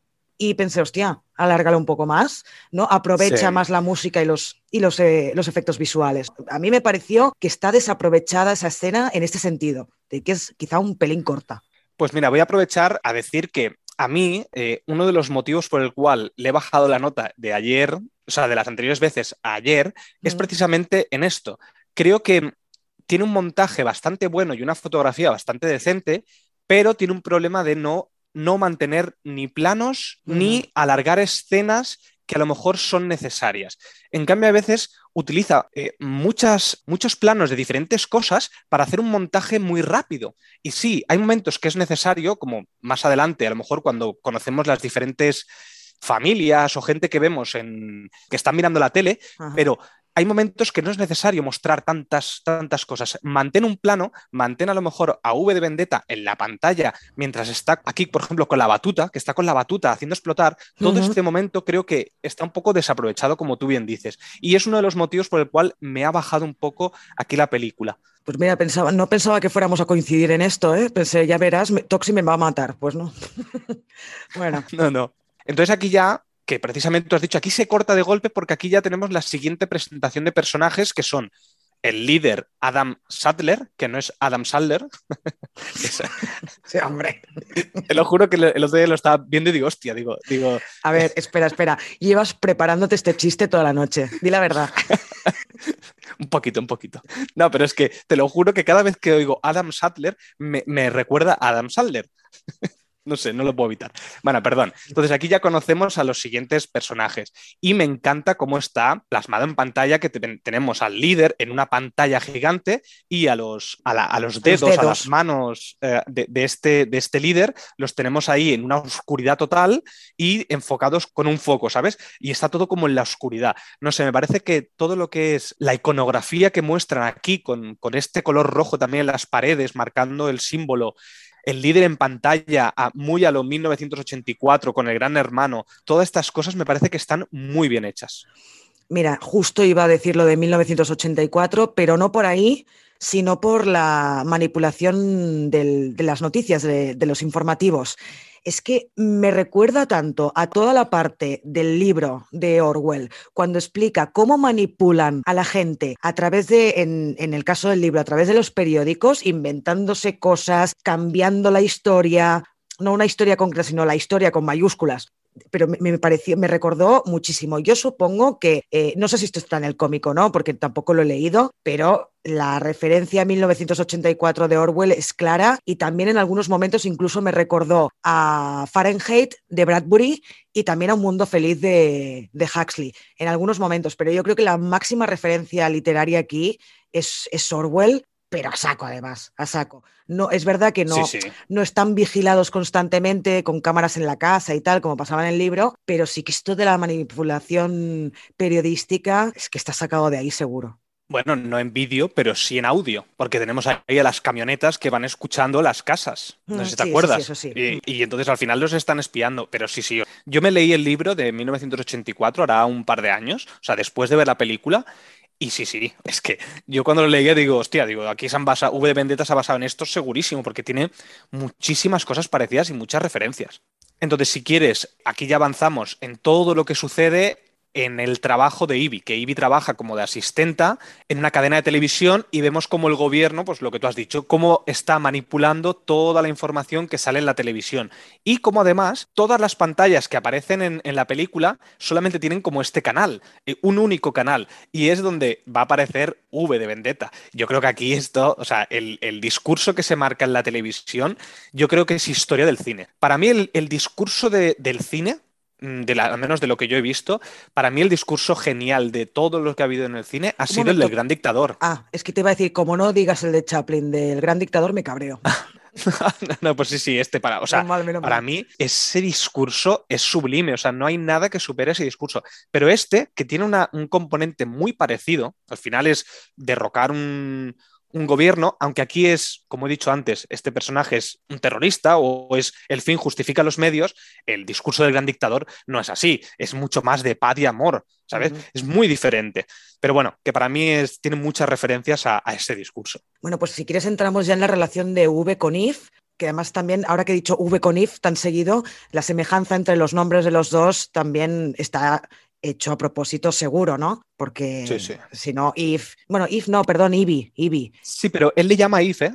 Y pensé, hostia, alárgalo un poco más, ¿no? Aprovecha Sí. más la música y los, y los, eh, los efectos visuales. A mí me pareció que está desaprovechada esa escena en este sentido, de que es quizá un pelín corta. Pues mira, voy a aprovechar a decir que a mí eh, uno de los motivos por el cual le he bajado la nota de ayer, o sea, de las anteriores veces a ayer, es precisamente en esto. Creo que tiene un montaje bastante bueno y una fotografía bastante decente, pero tiene un problema de no, no mantener ni planos ni alargar escenas que a lo mejor son necesarias. En cambio, a veces utiliza eh, muchas, muchos planos de diferentes cosas para hacer un montaje muy rápido. Y sí, hay momentos que es necesario, como más adelante, a lo mejor cuando conocemos las diferentes familias o gente que vemos en, que están mirando la tele, Ajá. pero hay momentos que no es necesario mostrar tantas, tantas cosas. Mantén un plano, mantén a lo mejor a V de Vendetta en la pantalla mientras está aquí, por ejemplo, con la batuta, que está con la batuta haciendo explotar. Todo este momento creo que está un poco desaprovechado, como tú bien dices. Y es uno de los motivos por el cual me ha bajado un poco aquí la película. Pues mira, pensaba, no pensaba que fuéramos a coincidir en esto, ¿eh? Pensé, ya verás, Toxi me va a matar. Pues no. bueno, No, no. Entonces aquí ya, que precisamente tú has dicho, aquí se corta de golpe porque aquí ya tenemos la siguiente presentación de personajes que son el líder Adam Sadler, que no es Adam Sadler. Sí, hombre. Te lo juro que el el otro día lo estaba viendo y digo, hostia, digo, digo, A ver, espera, espera. Llevas preparándote este chiste toda la noche. Di la verdad. un poquito, un poquito. No, pero es que te lo juro que cada vez que oigo Adam Sadler me, me recuerda a Adam Sadler. No sé, no lo puedo evitar. Bueno, perdón. Entonces aquí ya conocemos a los siguientes personajes y me encanta cómo está plasmado en pantalla que te- tenemos al líder en una pantalla gigante y a los, a la- a los, dedos, a dedos. las manos eh, de, de este, de este líder, los tenemos ahí en una oscuridad total y enfocados con un foco, ¿sabes? Y está todo como en la oscuridad. No sé, me parece que todo lo que es la iconografía que muestran aquí con, con este color rojo también en las paredes, marcando el símbolo el líder en pantalla, a- muy a lo 1984, con el gran hermano, todas estas cosas me parece que están muy bien hechas. Mira, justo iba a decir lo de 1984, pero no por ahí, sino por la manipulación de las noticias, de los informativos. Es que me recuerda tanto a toda la parte del libro de Orwell, cuando explica cómo manipulan a la gente a través de, en, el caso del libro, a través de los periódicos, inventándose cosas, cambiando la historia, no una historia concreta, sino la historia con mayúsculas pero me, pareció, me recordó muchísimo. Yo supongo que, eh, no sé si esto está en el cómic o no, porque tampoco lo he leído, pero la referencia a 1984 de Orwell es clara y también en algunos momentos incluso me recordó a Fahrenheit de Bradbury y también a Un Mundo Feliz de, de Huxley, en algunos momentos, pero yo creo que la máxima referencia literaria aquí es, es Orwell, pero a saco además, a saco. No, es verdad que no, sí, sí. no están vigilados constantemente con cámaras en la casa y tal, como pasaba en el libro, pero sí que esto de la manipulación periodística es que está sacado de ahí seguro. Bueno, no en vídeo, pero sí en audio, porque tenemos ahí a las camionetas que van escuchando las casas. No sé si te Mm, sí, acuerdas. sí, eso sí. Mm. Y, y entonces al final los están espiando. Pero sí, sí. Yo me leí el libro de 1984, hará un par de años, o sea, después de ver la película. Y sí, sí, es que yo cuando lo leía digo, hostia, digo, aquí se han basado, V de Vendetta se ha basado en esto segurísimo, porque tiene muchísimas cosas parecidas y muchas referencias. Entonces, si quieres, aquí ya avanzamos en todo lo que sucede en el trabajo de Ivy, que Ivy trabaja como de asistenta en una cadena de televisión y vemos cómo el gobierno, pues lo que tú has dicho, cómo está manipulando toda la información que sale en la televisión. Y como además todas las pantallas que aparecen en, la película solamente tienen como este canal, eh, un único canal, y es donde va a aparecer V de Vendetta. Yo creo que aquí esto, o sea, el, discurso que se marca en la televisión, yo creo que es historia del cine. Para mí el, discurso de- del cine de la- al menos de lo que yo he visto, para mí el discurso genial de todo lo que ha habido en el cine ha sido el del gran dictador. Ah, es que te iba a decir, como no digas el de Chaplin del gran dictador, me cabreo. no, pues sí, sí, este para. O sea, mal, para mal. mí ese discurso es sublime, o sea, no hay nada que supere ese discurso. Pero este, que tiene una- un componente muy parecido, al final es derrocar un, un gobierno, aunque aquí es, como he dicho antes, este personaje es un terrorista o es el fin justifica los medios, el discurso del gran dictador no es así, es mucho más de paz y amor, ¿sabes? Es muy diferente. Pero bueno, que para mí es, tiene muchas referencias a, a ese discurso. Bueno, pues si quieres entramos ya en la relación de V con If, que además también, ahora que he dicho V con if tan seguido, la semejanza entre los nombres de los dos también está hecho a propósito seguro, ¿no? Porque Sí, sí. si no, if, bueno, if no, perdón, Ivy, Ivy. Sí, pero él le llama if, ¿eh?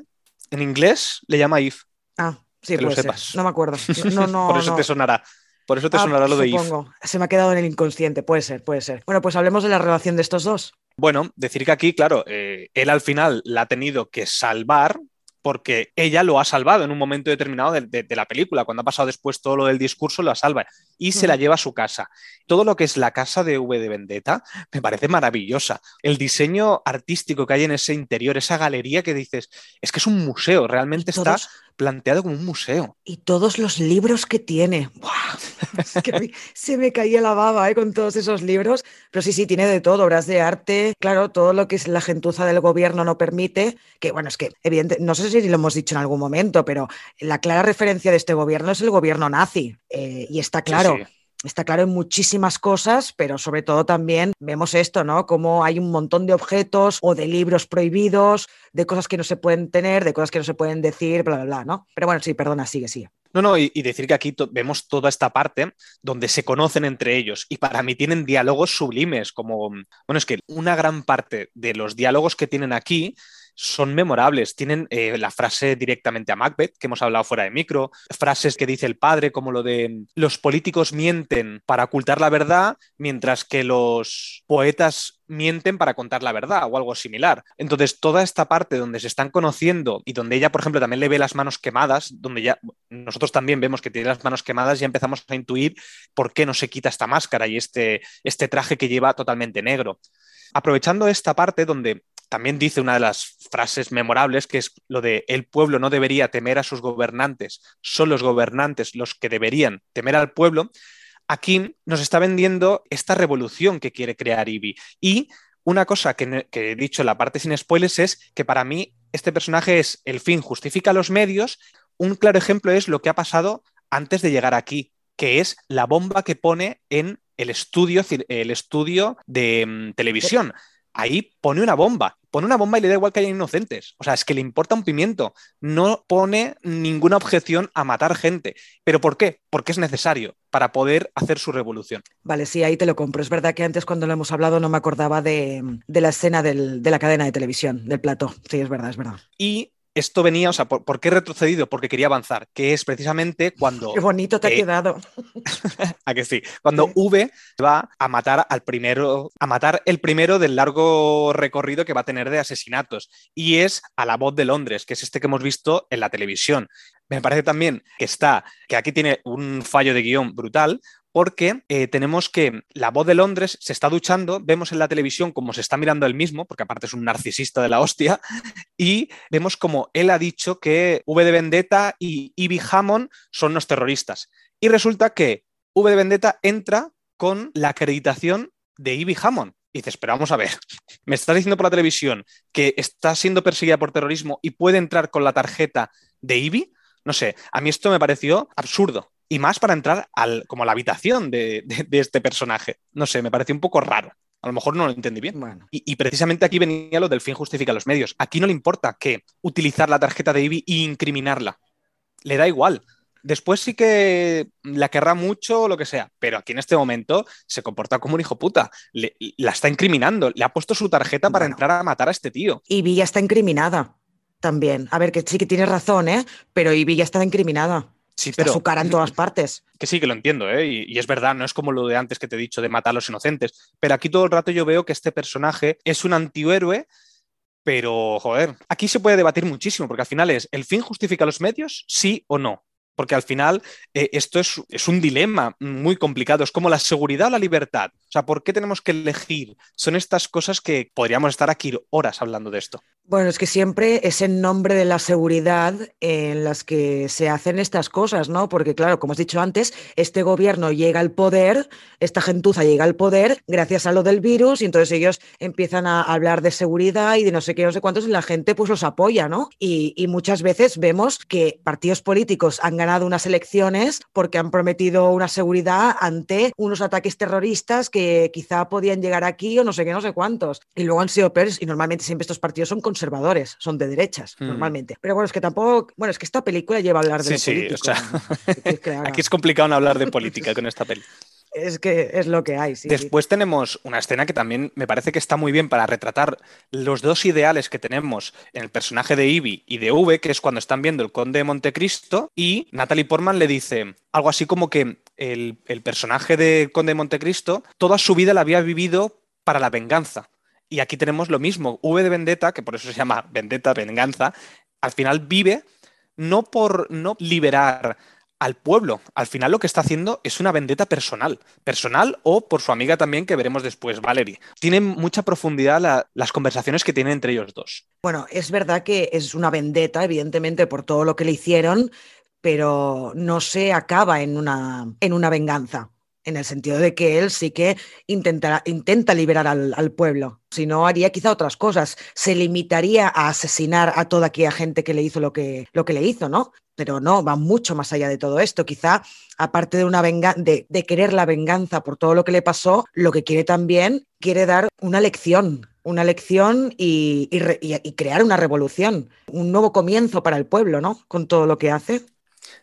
En inglés le llama if. Ah, sí, Que lo ser. No me acuerdo. No, no, Por eso no. te sonará. Por eso te Ah, sonará lo de if. supongo. Se me ha quedado en el inconsciente, puede ser, puede ser. Bueno, pues hablemos de la relación de estos dos. Bueno, decir que aquí, claro, eh, él al final la ha tenido que salvar porque ella lo ha salvado en un momento determinado de, de- de la película. Cuando ha pasado después todo lo del discurso, lo salva y se la Ujú. lleva a su casa. Todo lo que es la casa de V de Vendetta me parece maravillosa. El diseño artístico que hay en ese interior, esa galería que dices, es que es un museo, realmente está planteado como un museo. y todos los libros que tiene. ¡Buah! Es que se me caía la baba ¿eh? con todos esos libros. Pero sí, sí, tiene de todo, obras de arte, claro, todo lo que es la gentuza del gobierno no permite, que bueno, es que evidente, no sé si lo hemos dicho en algún momento, pero la clara referencia de este gobierno es el gobierno nazi. eh, y está claro. Sí, sí. Está claro en muchísimas cosas, pero sobre todo también vemos esto, ¿no? Como hay un montón de objetos o de libros prohibidos, de cosas que no se pueden tener, de cosas que no se pueden decir, bla, bla, bla, ¿no? Pero bueno, sí, perdona, sigue, sigue. No, no, y, decir que aquí vemos toda esta parte donde se conocen entre ellos y para mí tienen diálogos sublimes, como, bueno, es que una gran parte de los diálogos que tienen aquí son memorables. Tienen eh, la frase directamente a Macbeth, que hemos hablado fuera de micro, frases que dice el padre, como lo de los políticos mienten para ocultar la verdad, mientras que los poetas mienten para contar la verdad o algo similar. Entonces, toda esta parte donde se están conociendo y donde ella, por ejemplo, también le ve las manos quemadas, donde ya nosotros también vemos que tiene las manos quemadas, ya empezamos a intuir por qué no se quita esta máscara y este, este traje que lleva totalmente negro. Aprovechando esta parte donde también dice una de las frases memorables, que es lo de el pueblo no debería temer a sus gobernantes, son los gobernantes los que deberían temer al pueblo, aquí nos está vendiendo esta revolución que quiere crear Ivy. Y una cosa que, he dicho en la parte sin spoilers es que para mí este personaje es el fin justifica los medios. Un claro ejemplo es lo que ha pasado antes de llegar aquí, que es la bomba que pone en el estudio, el estudio de mm, televisión. Ahí pone una bomba, pone una bomba y le da igual que haya inocentes. O sea, es que le importa un pimiento. No pone ninguna objeción a matar gente. ¿Pero por qué? Porque es necesario para poder hacer su revolución. Vale, sí, ahí te lo compro. Es verdad que antes cuando lo hemos hablado no me acordaba de, de la escena del- de la cadena de televisión, del plató. Sí, es verdad, es verdad. Y esto venía, o sea, ¿por, por qué he retrocedido? Porque quería avanzar, que es precisamente cuando Qué bonito te ha eh, quedado. ¿A que sí? Cuando. V va a matar al primero, a matar el primero del largo recorrido que va a tener de asesinatos. Y es a la voz de Londres, que es este que hemos visto en la televisión. Me parece también que está, que aquí tiene un fallo de guion brutal, porque eh, tenemos que la voz de Londres se está duchando, vemos en la televisión cómo se está mirando él mismo, porque aparte es un narcisista de la hostia, y vemos como él ha dicho que V de Vendetta y Ivy Hammond son los terroristas. Y resulta que V de Vendetta entra con la acreditación de Ivy Hammond. Y dices, pero vamos a ver, me estás diciendo por la televisión que está siendo perseguida por terrorismo y puede entrar con la tarjeta de Ivy. No sé, a mí esto me pareció absurdo. Y más para entrar al, como a la habitación de, de- de este personaje. No sé, me pareció un poco raro. A lo mejor no lo entendí bien. Bueno, Y, y precisamente aquí venía lo del fin justifica los medios. Aquí no le importa que utilizar la tarjeta de Ivy e incriminarla. Le da igual. Después sí que la querrá mucho o lo que sea, pero aquí en este momento se comporta como un hijo puta. Le- la está incriminando, le ha puesto su tarjeta para Bueno. entrar a matar a este tío. Ivy ya está incriminada también. A ver, que sí que tienes razón, ¿eh? Pero Ivy ya está incriminada. Sí, pero su cara en todas partes. que sí, que lo entiendo, ¿eh? y, y es verdad, no es como lo de antes que te he dicho de matar a los inocentes, pero aquí todo el rato yo veo que este personaje es un antihéroe, pero joder, aquí se puede debatir muchísimo, porque al final es, ¿el fin justifica los medios? Sí o no. Porque al final eh, esto es, es un dilema muy complicado, es como la seguridad o la libertad. O sea, ¿por qué tenemos que elegir? Son estas cosas que podríamos estar aquí horas hablando de esto. Bueno, es que siempre es en nombre de la seguridad en las que se hacen estas cosas, ¿no? Porque claro, como has dicho antes, este gobierno llega al poder, esta gentuza llega al poder gracias a lo del virus y entonces ellos empiezan a hablar de seguridad y de no sé qué, no sé cuántos y la gente pues los apoya, ¿no? Y, muchas veces vemos que partidos políticos han ganado unas elecciones porque han prometido una seguridad ante unos ataques terroristas que quizá podían llegar aquí o no sé qué, no sé cuántos. Y luego han sido peores y normalmente siempre estos partidos son conservadores, son de derechas, Mm. normalmente. Pero bueno, es que tampoco, bueno, es que esta película lleva a hablar de Sí, sí, o sea, que, Aquí es complicado no hablar de política con esta peli. es lo que hay. Después tenemos una escena que también me parece que está muy bien para retratar los dos ideales que tenemos en el personaje de Ivy y de V, que es cuando están viendo el Conde de Montecristo y Natalie Portman le dice algo así como que el, el personaje de Conde de Montecristo toda su vida la había vivido para la venganza. Y aquí tenemos lo mismo, V de Vendetta, que por eso se llama Vendetta, venganza, al final vive no por no liberar al pueblo. Al final lo que está haciendo es una vendetta personal. Personal o por su amiga también, que veremos después, Valerie. Tienen mucha profundidad la- las conversaciones que tienen entre ellos dos. Bueno, es verdad que es una vendetta, evidentemente, por todo lo que le hicieron, pero no se acaba en una, en una venganza, en el sentido de que él sí que intenta, intenta liberar al, pueblo. Si no, haría quizá otras cosas. Se limitaría a asesinar a toda aquella gente que le hizo lo que, lo que le hizo, ¿no? Pero no, va mucho más allá de todo esto. Quizá, aparte de, una venga de, querer la venganza por todo lo que le pasó, lo que quiere también, quiere dar una lección una lección y, crear una revolución, un nuevo comienzo para el pueblo, ¿no? Con todo lo que hace.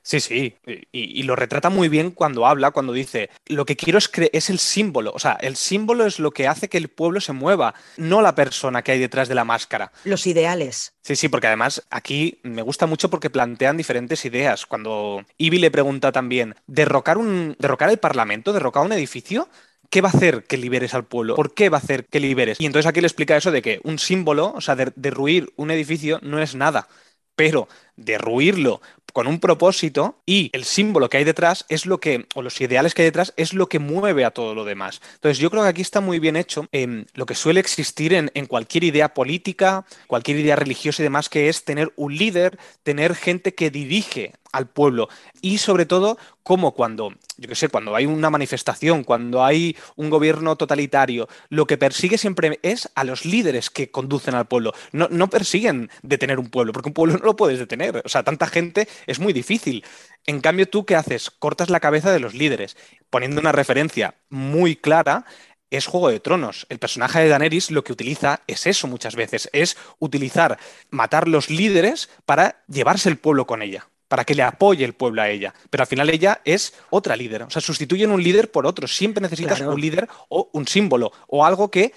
Sí, sí, y, y lo retrata muy bien cuando habla, cuando dice, lo que quiero es, es el símbolo, o sea, el símbolo es lo que hace que el pueblo se mueva, no la persona que hay detrás de la máscara. Los ideales. Sí, sí, porque además aquí me gusta mucho porque plantean diferentes ideas. Cuando Ivy le pregunta también, ¿derrocar, un, derrocar el Parlamento, derrocar un edificio? ¿Qué va a hacer que liberes al pueblo? ¿Por qué va a hacer que liberes? Y entonces aquí le explica eso de que un símbolo, o sea, de, derruir un edificio no es nada, pero derruirlo con un propósito y el símbolo que hay detrás es lo que, o los ideales que hay detrás, es lo que mueve a todo lo demás. Entonces yo creo que aquí está muy bien hecho eh, lo que suele existir en, en, cualquier idea política, cualquier idea religiosa y demás, que es tener un líder, tener gente que dirige al pueblo y sobre todo como cuando, yo qué sé, cuando hay una manifestación, cuando hay un gobierno totalitario, lo que persigue siempre es a los líderes que conducen al pueblo. No, no persiguen detener un pueblo, porque un pueblo no lo puedes detener. O sea, tanta gente es muy difícil. En cambio, tú qué haces? Cortas la cabeza de los líderes, poniendo una referencia muy clara es Juego de Tronos. El personaje de Daenerys lo que utiliza es eso muchas veces, es utilizar, matar los líderes para llevarse el pueblo con ella para que le apoye el pueblo a ella. Pero al final ella es otra líder. O sea, sustituyen un líder por otro. Siempre necesitas claro. un líder o un símbolo o algo que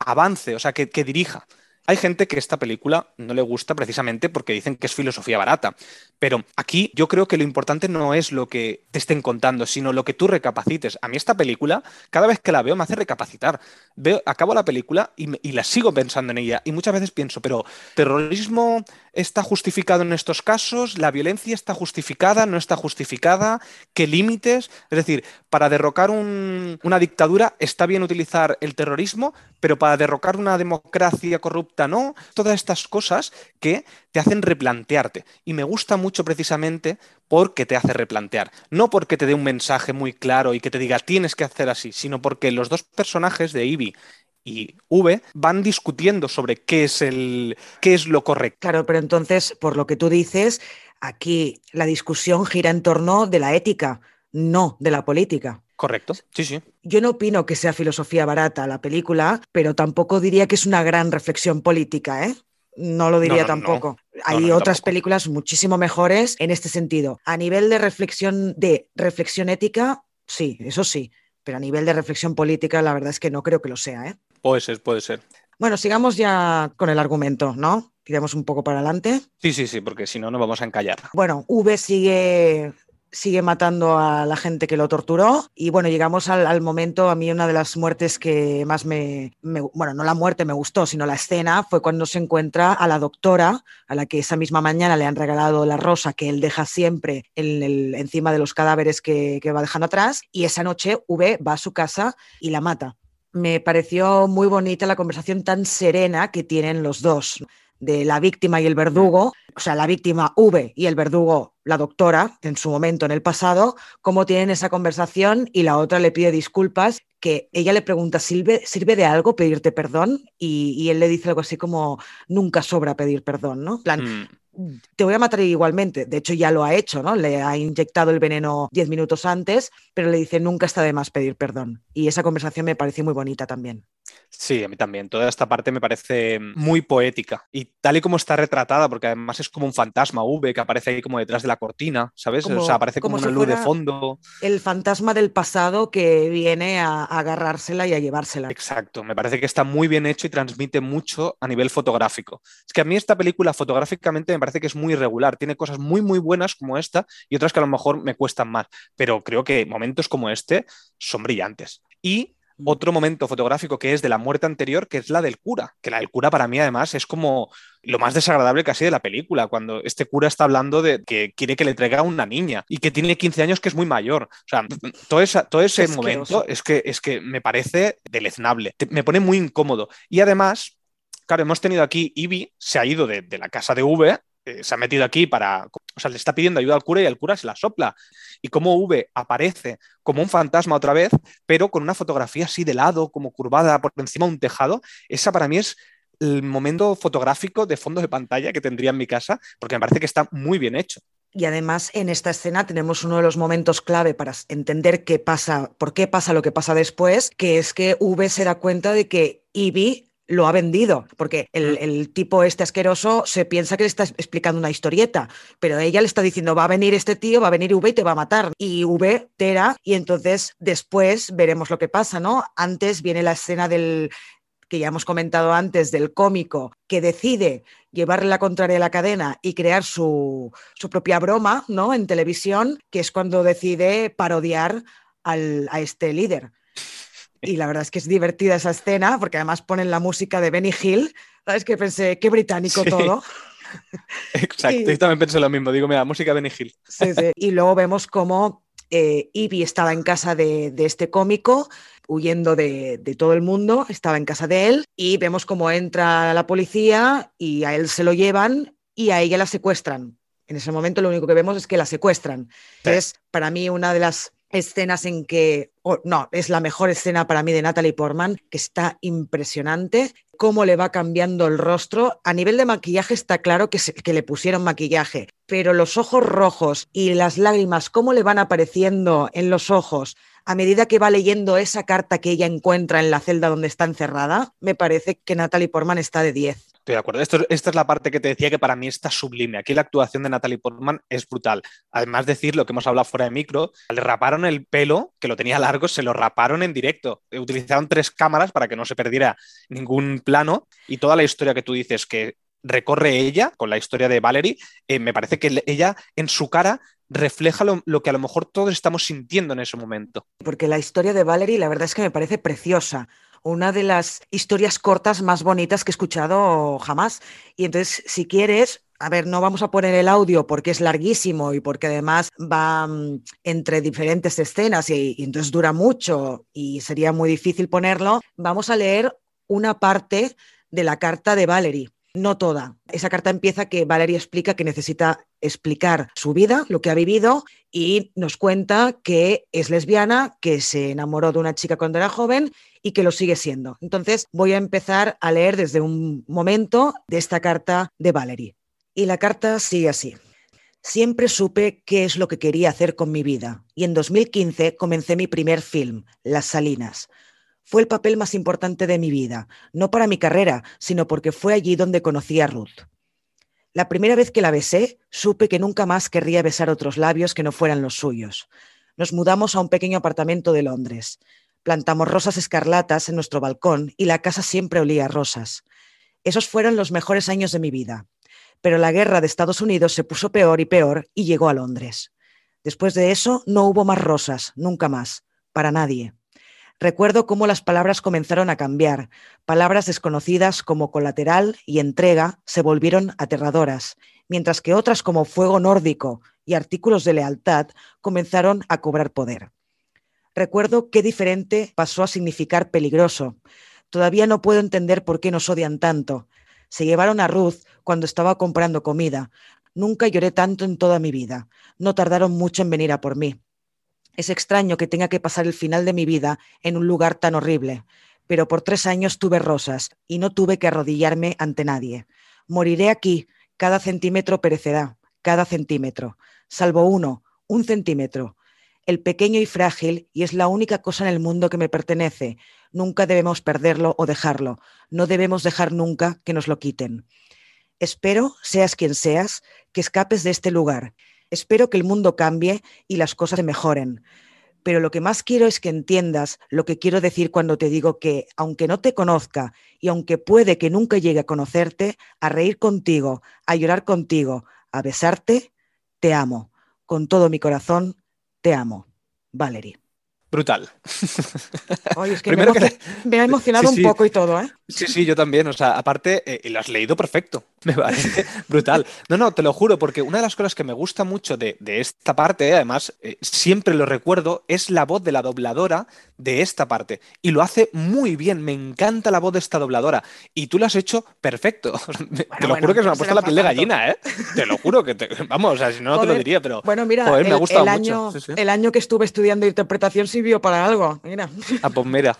avance, o sea, que, que dirija. Hay gente que esta película no le gusta precisamente porque dicen que es filosofía barata. Pero aquí yo creo que lo importante no es lo que te estén contando, sino lo que tú recapacites. A mí esta película, cada vez que la veo, me hace recapacitar. Veo, acabo la película y, la sigo pensando en ella. Y muchas veces pienso, pero ¿terrorismo está justificado en estos casos? ¿La violencia está justificada? ¿No está justificada? ¿Qué límites? Es decir, para derrocar un, una dictadura está bien utilizar el terrorismo, pero para derrocar una democracia corrupta no. Todas estas cosas que te hacen replantearte. Y me gusta mucho precisamente porque te hace replantear. No porque te dé un mensaje muy claro y que te diga tienes que hacer así, sino porque los dos personajes de Ivy y V van discutiendo sobre qué es el qué es lo correcto. Claro, pero entonces, por lo que tú dices, aquí la discusión gira en torno de la ética, no de la política. Correcto, sí, sí. Yo no opino que sea filosofía barata la película, pero tampoco diría que es una gran reflexión política, ¿eh? No lo diría no, no, tampoco. No. Hay otras tampoco. películas muchísimo mejores en este sentido. A nivel de reflexión de reflexión ética, sí, eso sí. Pero a nivel de reflexión política, la verdad es que no creo que lo sea, ¿eh? Puede ser, puede ser. Bueno, sigamos ya con el argumento, ¿no? Tiramos un poco para adelante. Sí, sí, sí, porque si no, nos vamos a encallar. Bueno, V sigue sigue matando a la gente que lo torturó. Y bueno, llegamos al, momento, a mí una de las muertes que más me, me, bueno, no la muerte me gustó, sino la escena, fue cuando se encuentra a la doctora, a la que esa misma mañana le han regalado la rosa que él deja siempre en el, encima de los cadáveres que, que va dejando atrás. Y esa noche V va a su casa y la mata. Me pareció muy bonita la conversación tan serena que tienen los dos de la víctima y el verdugo, o sea, la víctima V y el verdugo, la doctora, en su momento, en el pasado, cómo tienen esa conversación y la otra le pide disculpas, que ella le pregunta, ¿sirve, ¿sirve de algo pedirte perdón? Y, él le dice algo así como, nunca sobra pedir perdón, ¿no? plan, mm te voy a matar igualmente. De hecho, ya lo ha hecho, ¿no? Le ha inyectado el veneno 10 minutos antes, pero le dice, nunca está de más pedir perdón. Y esa conversación me pareció muy bonita también. Sí, a mí también. Toda esta parte me parece muy poética y tal y como está retratada, porque además es como un fantasma V que aparece ahí como detrás de la cortina, ¿sabes? o sea, aparece como, una luz de fondo. El fantasma del pasado que viene a, agarrársela y a llevársela. Exacto, me parece que está muy bien hecho y transmite mucho a nivel fotográfico. Es que a mí esta película fotográficamente me parece que es muy irregular, tiene cosas muy, muy buenas como esta y otras que a lo mejor me cuestan más, pero creo que momentos como este son brillantes. Y otro momento fotográfico que es de la muerte anterior, que es la del cura, que la del cura para mí además es como lo más desagradable casi de la película, cuando este cura está hablando de que quiere que le traiga a una niña y que tiene 15 años que es muy mayor. O sea, todo, todo ese momento es que, es que me parece deleznable, me pone muy incómodo. Y además, claro, hemos tenido aquí, Ivy se ha ido de, de la casa de V eh, se ha metido aquí para, o sea, le está pidiendo ayuda al cura y el cura se la sopla. Y como V aparece como un fantasma otra vez, pero con una fotografía así de lado, como curvada por encima de un tejado, esa para mí es el momento fotográfico de fondo de pantalla que tendría en mi casa, porque me parece que está muy bien hecho. Y además en esta escena tenemos uno de los momentos clave para entender qué pasa, por qué pasa lo que pasa después, que es que V se da cuenta de que Ivy lo ha vendido, porque mm. el, tipo este asqueroso se piensa que le está explicando una historieta, pero ella le está diciendo, va a venir este tío, va a venir V y te va a matar. Y V, Tera, y entonces después veremos lo que pasa, ¿no? Antes viene la escena del que ya hemos comentado antes, del cómico que decide llevarle la contraria a la cadena y crear su, su propia broma, ¿no? En televisión, que es cuando decide parodiar al, a este líder. Y la verdad es que es divertida esa escena, porque además ponen la música de Benny Hill. ¿Sabes? Que pensé, qué británico todo. Exacto, y... yo también pensé lo mismo. Digo, mira, música de Benny Hill. Sí, sí. Y luego vemos cómo eh, Ivy estaba en casa de, este cómico, huyendo de, de, todo el mundo, estaba en casa de él, y vemos cómo entra la policía y a él se lo llevan y a ella la secuestran. En ese momento lo único que vemos es que la secuestran. Es para mí una de las escenas en que, no, es la mejor escena para mí de Natalie Portman, que está impresionante, cómo le va cambiando el rostro. A nivel de maquillaje está claro que, que le pusieron maquillaje, pero los ojos rojos y las lágrimas, cómo le van apareciendo en los ojos a medida que va leyendo esa carta que ella encuentra en la celda donde está encerrada, me parece que Natalie Portman está de 10. Estoy de acuerdo. Esto, esta es la parte que te decía que para mí está sublime. Aquí la actuación de Natalie Portman es brutal. Además, decir lo que hemos hablado fuera de micro, le raparon el pelo, que lo tenía largo, se lo raparon en directo. Utilizaron tres cámaras para que no se perdiera ningún plano y toda la historia que tú dices que recorre ella con la historia de Valerie, eh, me parece que ella en su cara refleja lo, lo, que a lo mejor todos estamos sintiendo en ese momento. Porque la historia de Valerie, la verdad es que me parece preciosa una de las historias cortas más bonitas que he escuchado jamás. Y entonces, si quieres, a ver, no vamos a poner el audio porque es larguísimo y porque además va mm, entre diferentes escenas y, y, entonces dura mucho y sería muy difícil ponerlo. Vamos a leer una parte de la carta de Valerie. No toda. Esa carta empieza que Valerie explica que necesita explicar su vida, lo que ha vivido, y nos cuenta que es lesbiana, que se enamoró de una chica cuando era joven y que lo sigue siendo. Entonces voy a empezar a leer desde un momento de esta carta de Valerie. Y la carta sigue así. Siempre supe qué es lo que quería hacer con mi vida y en 2015 comencé mi primer film, Las Salinas. Fue el papel más importante de mi vida, no para mi carrera, sino porque fue allí donde conocí a Ruth. La primera vez que la besé, supe que nunca más querría besar otros labios que no fueran los suyos. Nos mudamos a un pequeño apartamento de Londres. Plantamos rosas escarlatas en nuestro balcón y la casa siempre olía a rosas. Esos fueron los mejores años de mi vida. Pero la guerra de Estados Unidos se puso peor y peor y llegó a Londres. Después de eso no hubo más rosas, nunca más, para nadie. Recuerdo cómo las palabras comenzaron a cambiar. Palabras desconocidas como colateral y entrega se volvieron aterradoras, mientras que otras como fuego nórdico y artículos de lealtad comenzaron a cobrar poder. Recuerdo qué diferente pasó a significar peligroso. Todavía no puedo entender por qué nos odian tanto. Se llevaron a Ruth cuando estaba comprando comida. Nunca lloré tanto en toda mi vida. No tardaron mucho en venir a por mí. Es extraño que tenga que pasar el final de mi vida en un lugar tan horrible, pero por tres años tuve rosas y no tuve que arrodillarme ante nadie. Moriré aquí, cada centímetro perecerá, cada centímetro, salvo uno, un centímetro. El pequeño y frágil, y es la única cosa en el mundo que me pertenece. Nunca debemos perderlo o dejarlo. No debemos dejar nunca que nos lo quiten. Espero, seas quien seas, que escapes de este lugar Espero que el mundo cambie y las cosas se mejoren. Pero lo que más quiero es que entiendas lo que quiero decir cuando te digo que, aunque no te conozca y aunque puede que nunca llegue a conocerte, a reír contigo, a llorar contigo, a besarte, te amo. Con todo mi corazón, te amo. Valerie. Brutal. Oye, es que, me, ha emocionado un poco y todo, ¿eh? Sí, sí, yo también. O sea, aparte, eh, lo has leído perfecto. Me parece brutal. No, no, te lo juro, porque una de las cosas que me gusta mucho de, esta parte, además, eh, siempre lo recuerdo, es la voz de la dobladora de esta parte. Y lo hace muy bien. Me encanta la voz de esta dobladora. Y tú lo has hecho perfecto. te lo juro que se me ha puesto la piel de gallina, ¿eh? Te lo juro que te, Vamos, o sea, si no, no te lo diría, pero. Bueno, mira, me ha gustado año, mucho. el año que estuve estudiando interpretación sirvió para algo. Mira. Ah, pues mira.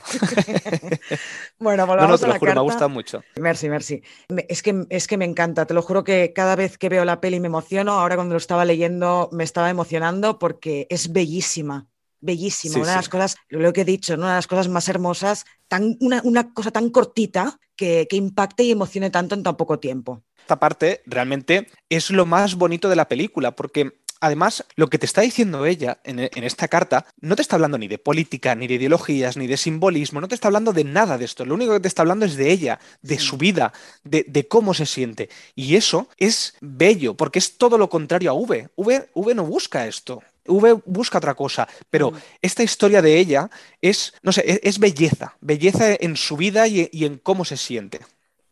bueno, volvamos no, no, te lo juro, me ha gustado mucho. Merci, merci. Es que, es que me encanta, te lo juro que cada vez que veo la peli me emociono. Ahora cuando lo estaba leyendo me estaba emocionando porque es bellísima bellísima, una de las cosas, lo que he dicho, una de las cosas más hermosas, tan, una, una cosa tan cortita que, que, impacte y emocione tanto en tan poco tiempo. Esta parte realmente es lo más bonito de la película, porque además, lo que te está diciendo ella en, esta carta no te está hablando ni de política, ni de ideologías, ni de simbolismo, no te está hablando de nada de esto. Lo único que te está hablando es de ella, de su vida, de, cómo se siente. Y eso es bello, porque es todo lo contrario a V. V, no busca esto. V busca otra cosa, pero mm. esta historia de ella es, no sé, es, belleza, belleza en su vida y, y en cómo se siente.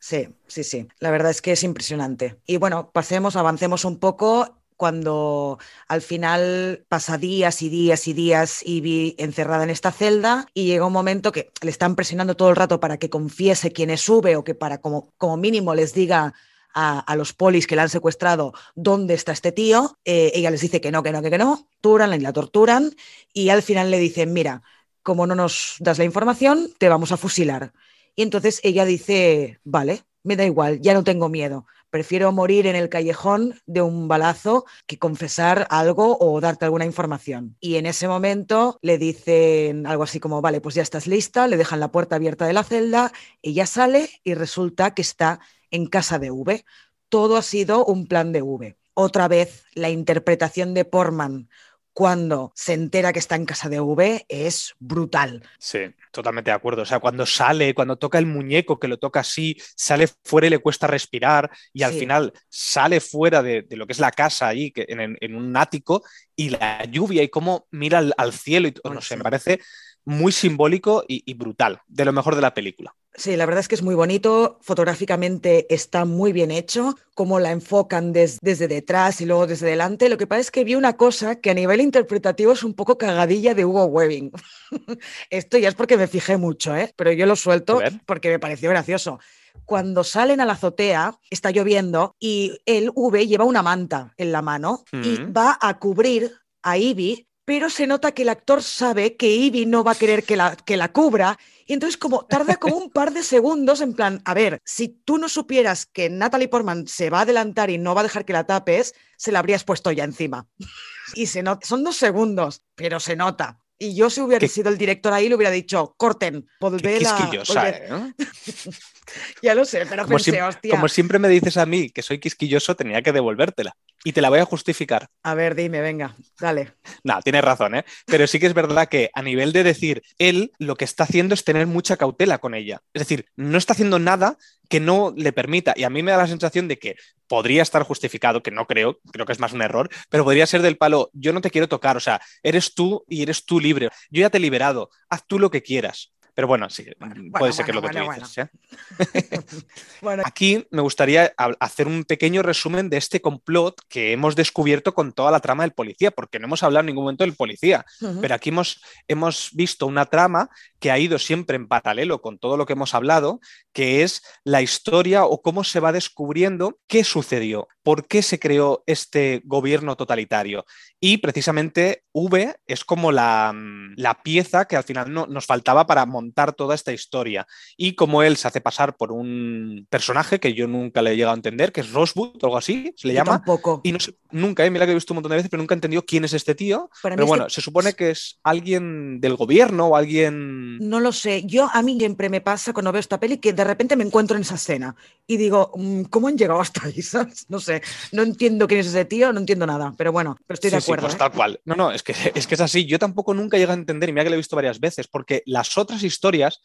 Sí, sí, sí. La verdad es que es impresionante. Y bueno, pasemos, avancemos un poco cuando al final pasa días y días y días vi encerrada en esta celda y llega un momento que le están presionando todo el rato para que confiese quién es sube o que para como, como mínimo les diga a, los polis que la han secuestrado dónde está este tío. Eh, ella les dice que no, que no, que, que no, torturan y la torturan y al final le dicen, mira, como no nos das la información, te vamos a fusilar. Y entonces ella dice, vale, me da igual, ya no tengo miedo. Prefiero morir en el callejón de un balazo que confesar algo o darte alguna información. Y en ese momento le dicen algo así como, vale, pues ya estás lista, le dejan la puerta abierta de la celda, ella sale y resulta que está en casa de V. Todo ha sido un plan de V. Otra vez, la interpretación de Portman cuando se entera que está en casa de V es brutal. Sí, totalmente de acuerdo. O sea, cuando sale, cuando toca el muñeco, que lo toca así, sale fuera y le cuesta respirar y al final sale fuera de, lo que es la casa ahí, que, en, un ático, y la lluvia y cómo mira al, cielo, y, no sé, me parece muy simbólico y brutal, de lo mejor de la película. Sí, la verdad es que es muy bonito, fotográficamente está muy bien hecho, cómo la enfocan desde detrás y luego desde delante. Lo que pasa es que vi una cosa que a nivel interpretativo es un poco cagadilla de Hugo Webbing. Esto ya es porque me fijé mucho, ¿eh? pero yo lo suelto porque me pareció gracioso. Cuando salen a la azotea, está lloviendo y el V lleva una manta en la mano y mm. va a cubrir a Ivy pero se nota que el actor sabe que Ivy no va a querer que la, que la cubra y entonces como tarda como un par de segundos en plan, a ver, si tú no supieras que Natalie Portman se va a adelantar y no va a dejar que la tapes, se la habrías puesto ya encima. y se nota, son dos segundos, pero se nota. Y yo si hubiera sido el director ahí le hubiera dicho, corten, volver a... ¿eh? ya lo sé, pero como pensé, hostia. Como siempre me dices a mí que soy quisquilloso, tenía que devolvértela. Y te la voy a justificar. A ver, dime, venga, dale. No, tienes razón, ¿eh? Pero sí que es verdad que a nivel de decir, él lo que está haciendo es tener mucha cautela con ella. Es decir, no está haciendo nada que no le permita. Y a mí me da la sensación de que podría estar justificado, que no creo, creo que es más un error, pero podría ser del palo, yo no te quiero tocar, o sea, eres tú y eres tú libre. Yo ya te he liberado, haz tú lo que quieras Pero bueno, sí, Bueno, puede bueno, ser que es lo que tú dices. ¿eh? Bueno, Aquí me gustaría hacer un pequeño resumen de este complot que hemos descubierto con toda la trama del policía, porque no hemos hablado en ningún momento del policía, pero aquí hemos, hemos visto una trama que ha ido siempre en paralelo con todo lo que hemos hablado, que es la historia o cómo se va descubriendo qué sucedió, por qué se creó este gobierno totalitario. Y precisamente V es como la, mm, la pieza que al final no- nos faltaba para montar toda esta historia. Y como él se hace pasar por un personaje que yo nunca le he llegado a entender, que es Rosewood o algo así, se le Yo llama. tampoco. Y no sé, nunca, eh, mira que he visto un montón de veces, pero nunca he entendido quién es este tío. Para Pero este- bueno, se supone que es alguien del gobierno o alguien. No lo sé. Yo a mí siempre me pasa cuando veo esta peli que de repente me encuentro en esa escena y digo, mm, ¿cómo han llegado hasta ahí? ¿sabes? No sé. No entiendo quién es ese tío, no entiendo nada. Pero bueno, pero estoy de Sí, sí, acuerdo. pues ¿eh? tal cual. No, no, es que, es que es así. Yo tampoco nunca llego a entender, y mira que lo he visto varias veces, porque las otras historias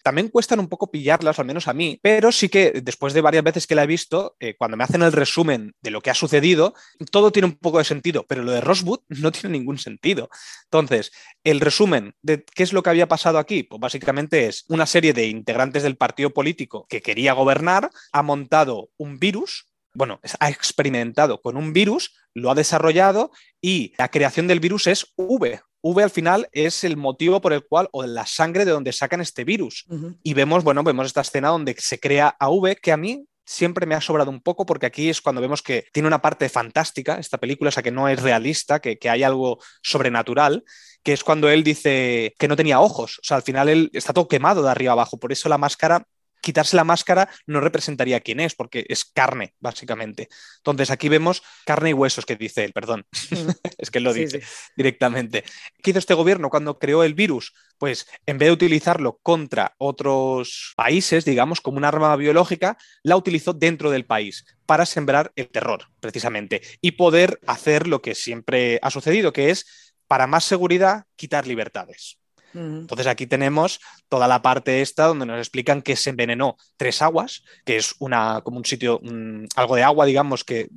también cuestan un poco pillarlas, al menos a mí, pero sí que después de varias veces que la he visto, eh, cuando me hacen el resumen de lo que ha sucedido, todo tiene un poco de sentido, pero lo de Rosewood no tiene ningún sentido. Entonces, el resumen de qué es lo que había pasado aquí, pues básicamente es una serie de integrantes del partido político que quería gobernar, ha montado un virus, bueno, ha experimentado con un virus, lo ha desarrollado y la creación del virus es V. V al final es el motivo por el cual, o la sangre de donde sacan este virus. Y vemos, bueno, vemos esta escena donde se crea a V, que a mí siempre me ha sobrado un poco, porque aquí es cuando vemos que tiene una parte fantástica esta película, o sea, que no es realista, que, que hay algo sobrenatural, que es cuando él dice que no tenía ojos. O sea, al final él está todo quemado de arriba abajo, por eso la máscara quitarse la máscara no representaría quién es, porque es carne, básicamente. Entonces aquí vemos carne y huesos, que dice él, perdón. Ujú. es que él lo Sí, dice sí. directamente. ¿Qué hizo este gobierno cuando creó el virus? Pues en vez de utilizarlo contra otros países, digamos, como un arma biológica, la utilizó dentro del país para sembrar el terror, precisamente, y poder hacer lo que siempre ha sucedido, que es, para más seguridad, quitar libertades. Entonces aquí tenemos toda la parte esta donde nos explican que se envenenó tres aguas, que es una, como un sitio, algo de agua, digamos, que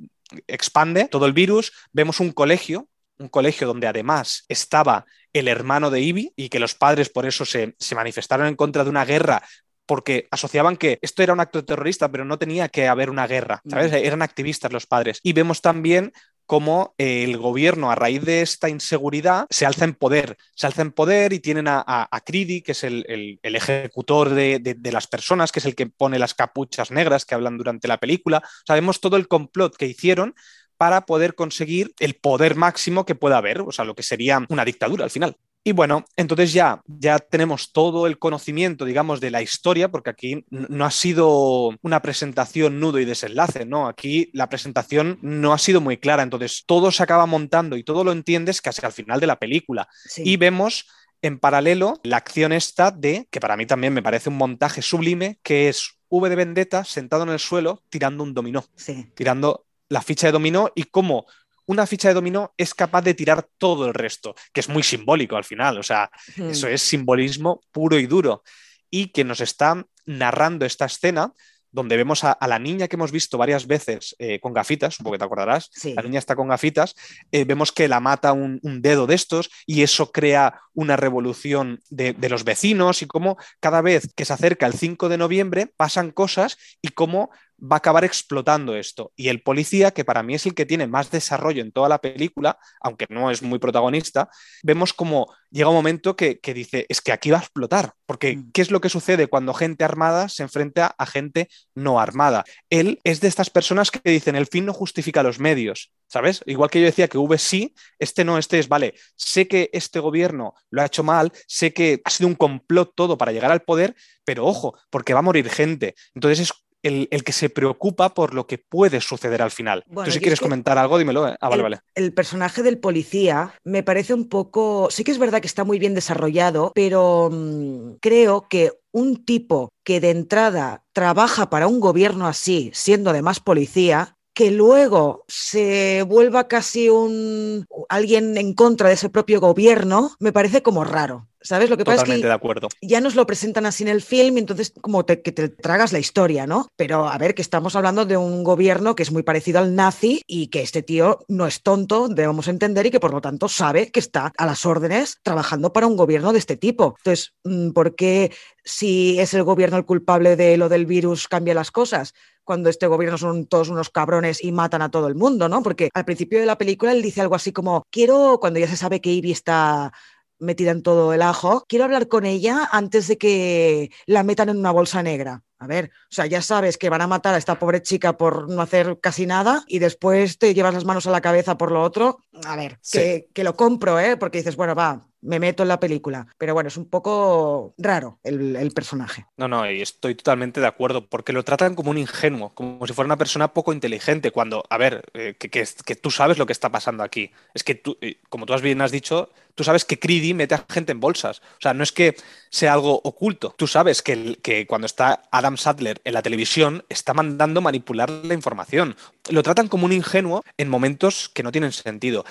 expande todo el virus. Vemos un colegio, un colegio donde además estaba el hermano de Ivy y que los padres por eso se, se manifestaron en contra de una guerra porque asociaban que esto era un acto terrorista, pero no tenía que haber una guerra, ¿sabes? Mm. Eran activistas los padres. Y vemos también cómo el gobierno, a raíz de esta inseguridad, se alza en poder. Se alza en poder y tienen a, a, que es el, ejecutor de, de, las personas, que es el que pone las capuchas negras que hablan durante la película. Sabemos todo el complot que hicieron para poder conseguir el poder máximo que pueda haber, o sea, lo que sería una dictadura al final. Y bueno, entonces ya, ya tenemos todo el conocimiento, digamos, de la historia, porque aquí no ha sido una presentación nudo y desenlace, ¿no? Aquí la presentación no ha sido muy clara, entonces todo se acaba montando y todo lo entiendes casi al final de la película. Sí. Y vemos en paralelo la acción esta de, que para mí también me parece un montaje sublime, que es V de Vendetta sentado en el suelo tirando un dominó, sí. tirando la ficha de dominó y cómo una ficha de dominó es capaz de tirar todo el resto, que es muy simbólico al final, o sea, mm. eso es simbolismo puro y duro. Y que nos está narrando esta escena donde vemos a, a la niña que hemos visto varias veces eh, con gafitas, supongo que te acordarás, sí. la niña está con gafitas, eh, vemos que la mata un, un, dedo de estos y eso crea una revolución de, de, los vecinos y cómo cada vez que se acerca el 5 de noviembre pasan cosas y cómo va a acabar explotando esto. Y el policía, que para mí es el que tiene más desarrollo en toda la película, aunque no es muy protagonista, vemos como llega un momento que, que dice, es que aquí va a explotar, porque Mm. ¿qué es lo que sucede cuando gente armada se enfrenta a gente no armada? Él es de estas personas que dicen, el fin no justifica los medios, ¿sabes? Igual que yo decía que V sí, este no, este es, vale, sé que este gobierno lo ha hecho mal, sé que ha sido un complot todo para llegar al poder, pero ojo, porque va a morir gente. Entonces es el, el, que se preocupa por lo que puede suceder al final. Bueno, Tú si quieres es que comentar algo, dímelo. Ah, vale, el, vale. El personaje del policía me parece un poco, sí que es verdad que está muy bien desarrollado, pero mmm, creo que un tipo que de entrada trabaja para un gobierno así, siendo además policía, que luego se vuelva casi un alguien en contra de ese propio gobierno, me parece como raro. ¿Sabes? Lo que pasa es que de acuerdo. ya nos lo presentan así en el film, y entonces como te, que te tragas la historia, ¿no? Pero a ver, que estamos hablando de un gobierno que es muy parecido al nazi y que este tío no es tonto, debemos entender, y que por lo tanto sabe que está a las órdenes trabajando para un gobierno de este tipo. Entonces, mm, ¿por qué si es el gobierno el culpable de lo del virus cambia las cosas? cuando este gobierno son todos unos cabrones y matan a todo el mundo, ¿no? Porque al principio de la película él dice algo así como, quiero, cuando ya se sabe que Ivy está metida en todo el ajo, quiero hablar con ella antes de que la metan en una bolsa negra. A ver, o sea, ya sabes que van a matar a esta pobre chica por no hacer casi nada y después te llevas las manos a la cabeza por lo otro. A ver, que, que, lo compro, ¿eh? Porque dices, bueno, va, me meto en la película. Pero bueno, es un poco raro el, personaje. No, no, y estoy totalmente de acuerdo, porque lo tratan como un ingenuo, como si fuera una persona poco inteligente, cuando, a ver, eh, que, que, que, tú sabes lo que está pasando aquí. Es que tú, eh, como tú has bien has dicho, tú sabes que Creedy mete a gente en bolsas. O sea, no es que sea algo oculto. Tú sabes que, que cuando está Adam Sadler en la televisión, está mandando manipular la información. Lo tratan como un ingenuo en momentos que no tienen sentido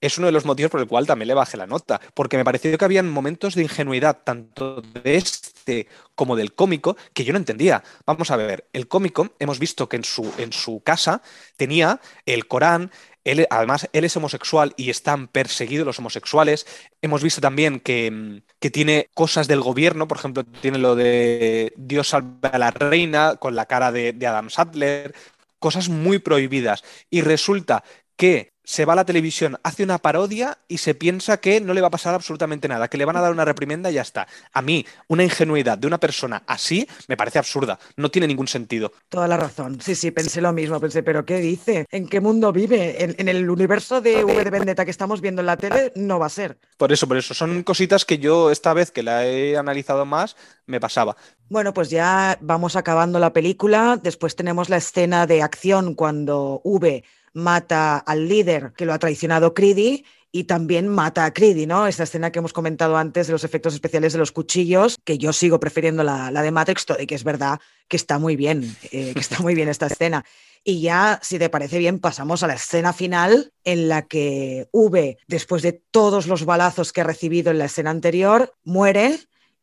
es uno de los motivos por el cual también le bajé la nota, porque me pareció que habían momentos de ingenuidad, tanto de este como del cómico, que yo no entendía. Vamos a ver, el cómico, hemos visto que en su, en su casa tenía el Corán, él, además, él es homosexual y están perseguidos los homosexuales. Hemos visto también que, que, tiene cosas del gobierno, por ejemplo, tiene lo de Dios salve a la reina con la cara de, de Adam Sadler, cosas muy prohibidas. Y resulta que se va a la televisión, hace una parodia y se piensa que no le va a pasar absolutamente nada, que le van a dar una reprimenda y ya está. A mí, una ingenuidad de una persona así me parece absurda, no tiene ningún sentido. Toda la razón, sí, sí, pensé lo mismo, pensé, pero ¿qué dice? ¿En qué mundo vive? En, en el universo de V de Vendetta que estamos viendo en la tele no va a ser. Por eso, por eso, son cositas que yo esta vez que la he analizado más, me pasaba. Bueno, pues ya vamos acabando la película, después tenemos la escena de acción cuando V mata al líder que lo ha traicionado Creedy y también mata a Creedy, ¿no? Esta escena que hemos comentado antes de los efectos especiales de los cuchillos, que yo sigo prefiriendo la, de Matrix, y que es verdad que está muy bien, eh, que está muy bien esta escena. Y ya, si te parece bien, pasamos a la escena final en la que V, después de todos los balazos que ha recibido en la escena anterior, muere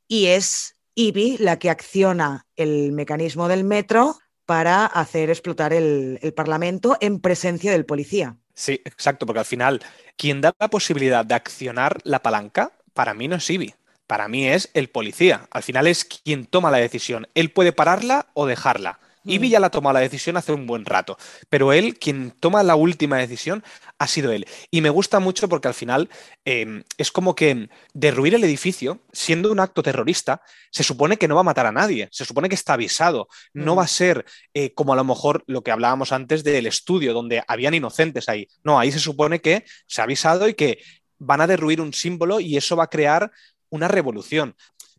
y es Ivy la que acciona el mecanismo del metro para hacer explotar el, Parlamento en presencia del policía. Sí, exacto, porque al final quien da la posibilidad de accionar la palanca, para mí no es Ivy, para mí es el policía. Al final es quien toma la decisión. Él puede pararla o dejarla. Ivy ya la tomó la decisión hace un buen rato, pero él, quien toma la última decisión, ha sido él. Y me gusta mucho porque al final eh, es como que derruir el edificio, siendo un acto terrorista, se supone que no va a matar a nadie, se supone que está avisado, no va a ser eh, como a lo mejor lo que hablábamos antes del estudio, donde habían inocentes ahí. No, ahí se supone que se ha avisado y que van a derruir un símbolo y eso va a crear una revolución.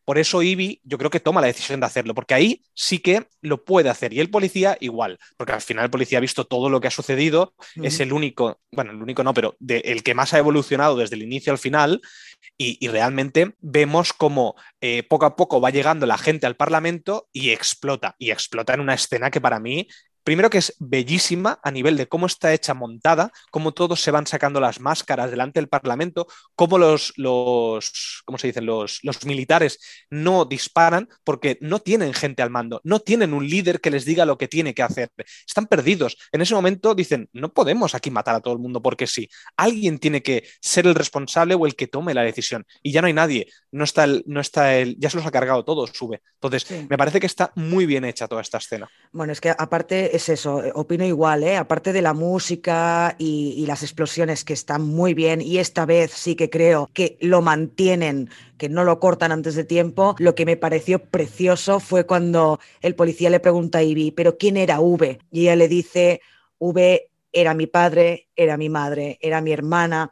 Por eso Ivy yo creo que toma la decisión de hacerlo, porque ahí sí que lo puede hacer. Y el policía igual, porque al final el policía ha visto todo lo que ha sucedido, uh -huh. es el único, bueno, el único no, pero de, el que más ha evolucionado desde el inicio al final. Y, y realmente vemos como eh, poco a poco va llegando la gente al Parlamento y explota. Y explota en una escena que para mí Primero que es bellísima a nivel de cómo está hecha montada, cómo todos se van sacando las máscaras delante del Parlamento, cómo los, los ¿cómo se dicen? Los, los militares no disparan porque no tienen gente al mando, no tienen un líder que les diga lo que tiene que hacer. Están perdidos. En ese momento dicen, no podemos aquí matar a todo el mundo porque sí. Alguien tiene que ser el responsable o el que tome la decisión. Y ya no hay nadie. No está el, no está el, ya se los ha cargado todo, sube. Entonces, sí. me parece que está muy bien hecha toda esta escena. Bueno, es que aparte es eso, eh, opino igual, ¿eh? aparte de la música y, las explosiones que están muy bien y esta vez sí que creo que lo mantienen, que no lo cortan antes de tiempo, lo que me pareció precioso fue cuando el policía le pregunta a Ivy, pero ¿quién era V? Y ella le dice, V era mi padre, era mi madre, era mi hermana.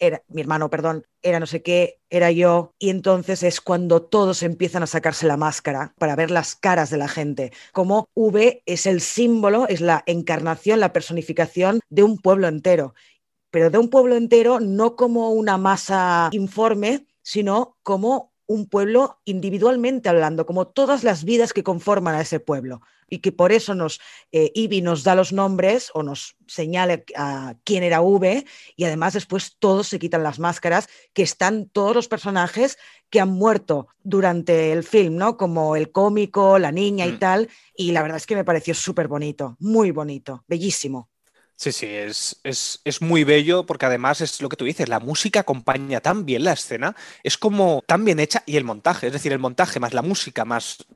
Era, mi hermano, perdón, era no sé qué, era yo, y entonces es cuando todos empiezan a sacarse la máscara para ver las caras de la gente. Como V es el símbolo, es la encarnación, la personificación de un pueblo entero, pero de un pueblo entero no como una masa informe, sino como un pueblo individualmente hablando, como todas las vidas que conforman a ese pueblo. Y que por eso nos, eh, Ivy nos da los nombres o nos señala a quién era V y además después todos se quitan las máscaras, que están todos los personajes que han muerto durante el film, ¿no? Como el cómico, la niña y Mm. tal, y la verdad es que me pareció súper bonito, muy bonito, bellísimo. Sí, sí, es, es, es muy bello porque además es lo que tú dices, la música acompaña tan bien la escena, es como tan bien hecha y el montaje, es decir, el montaje más la música más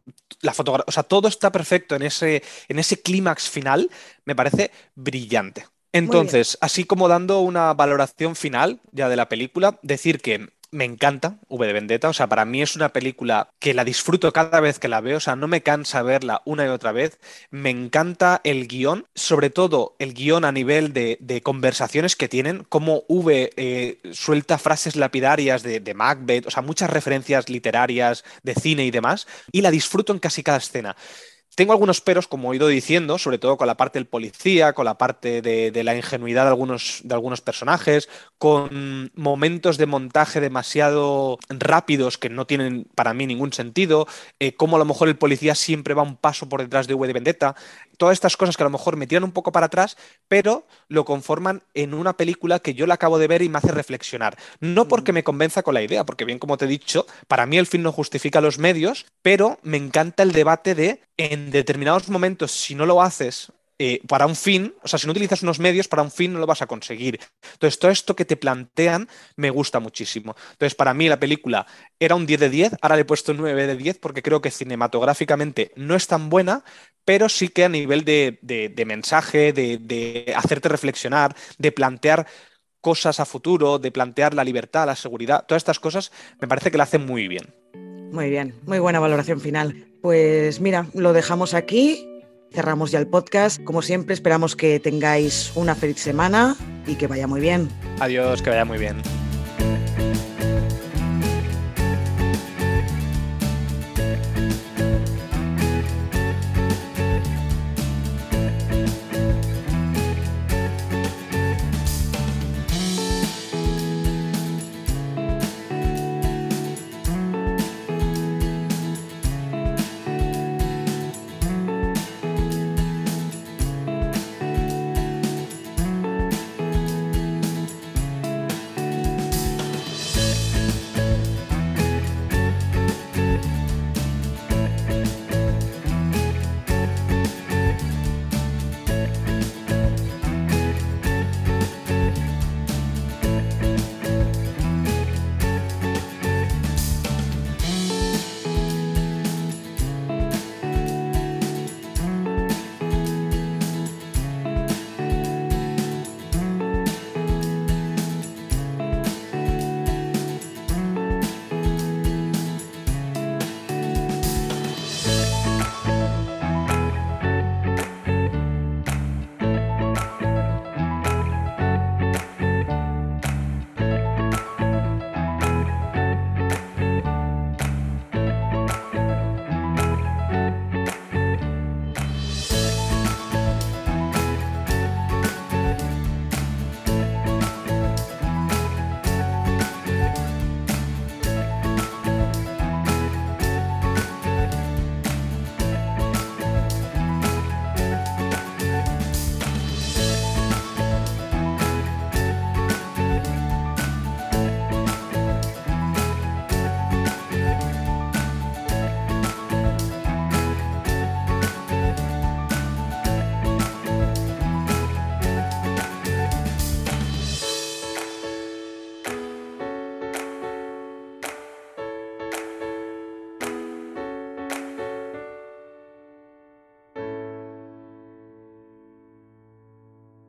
la fotografía, o sea, todo está perfecto en ese, en ese clímax final, me parece brillante. Entonces, así como dando una valoración final ya de la película, decir que me encanta V de Vendetta, o sea, para mí es una película que la disfruto cada vez que la veo, o sea, no me cansa verla una y otra vez, me encanta el guion, sobre todo el guion a nivel de, conversaciones que tienen, como V eh, suelta frases lapidarias de, de Macbeth, o sea, muchas referencias literarias de cine y demás, y la disfruto en casi cada escena. Tengo algunos peros, como he ido diciendo, sobre todo con la parte del policía, con la parte de, la ingenuidad de algunos, de algunos personajes, con momentos de montaje demasiado rápidos que no tienen para mí ningún sentido, eh, como a lo mejor el policía siempre va un paso por detrás de V de Vendetta, todas estas cosas que a lo mejor me tiran un poco para atrás, pero lo conforman en una película que yo la acabo de ver y me hace reflexionar. No porque me convenza con la idea, porque bien como te he dicho, para mí el fin no justifica los medios, pero me encanta el debate de en determinados momentos, si no lo haces eh, para un fin, o sea, si no utilizas unos medios para un fin, no lo vas a conseguir. Entonces, todo esto que te plantean me gusta muchísimo. Entonces, para mí la película era un 10 de 10, ahora le he puesto un 9 de 10 porque creo que cinematográficamente no es tan buena, pero sí que a nivel de, de, de mensaje, de, de hacerte reflexionar, de plantear cosas a futuro, de plantear la libertad, la seguridad, todas estas cosas me parece que la hacen muy bien. Muy bien, muy buena valoración final. Pues mira, lo dejamos aquí, cerramos ya el podcast. Como siempre, esperamos que tengáis una feliz semana y que vaya muy bien. Adiós, que vaya muy bien.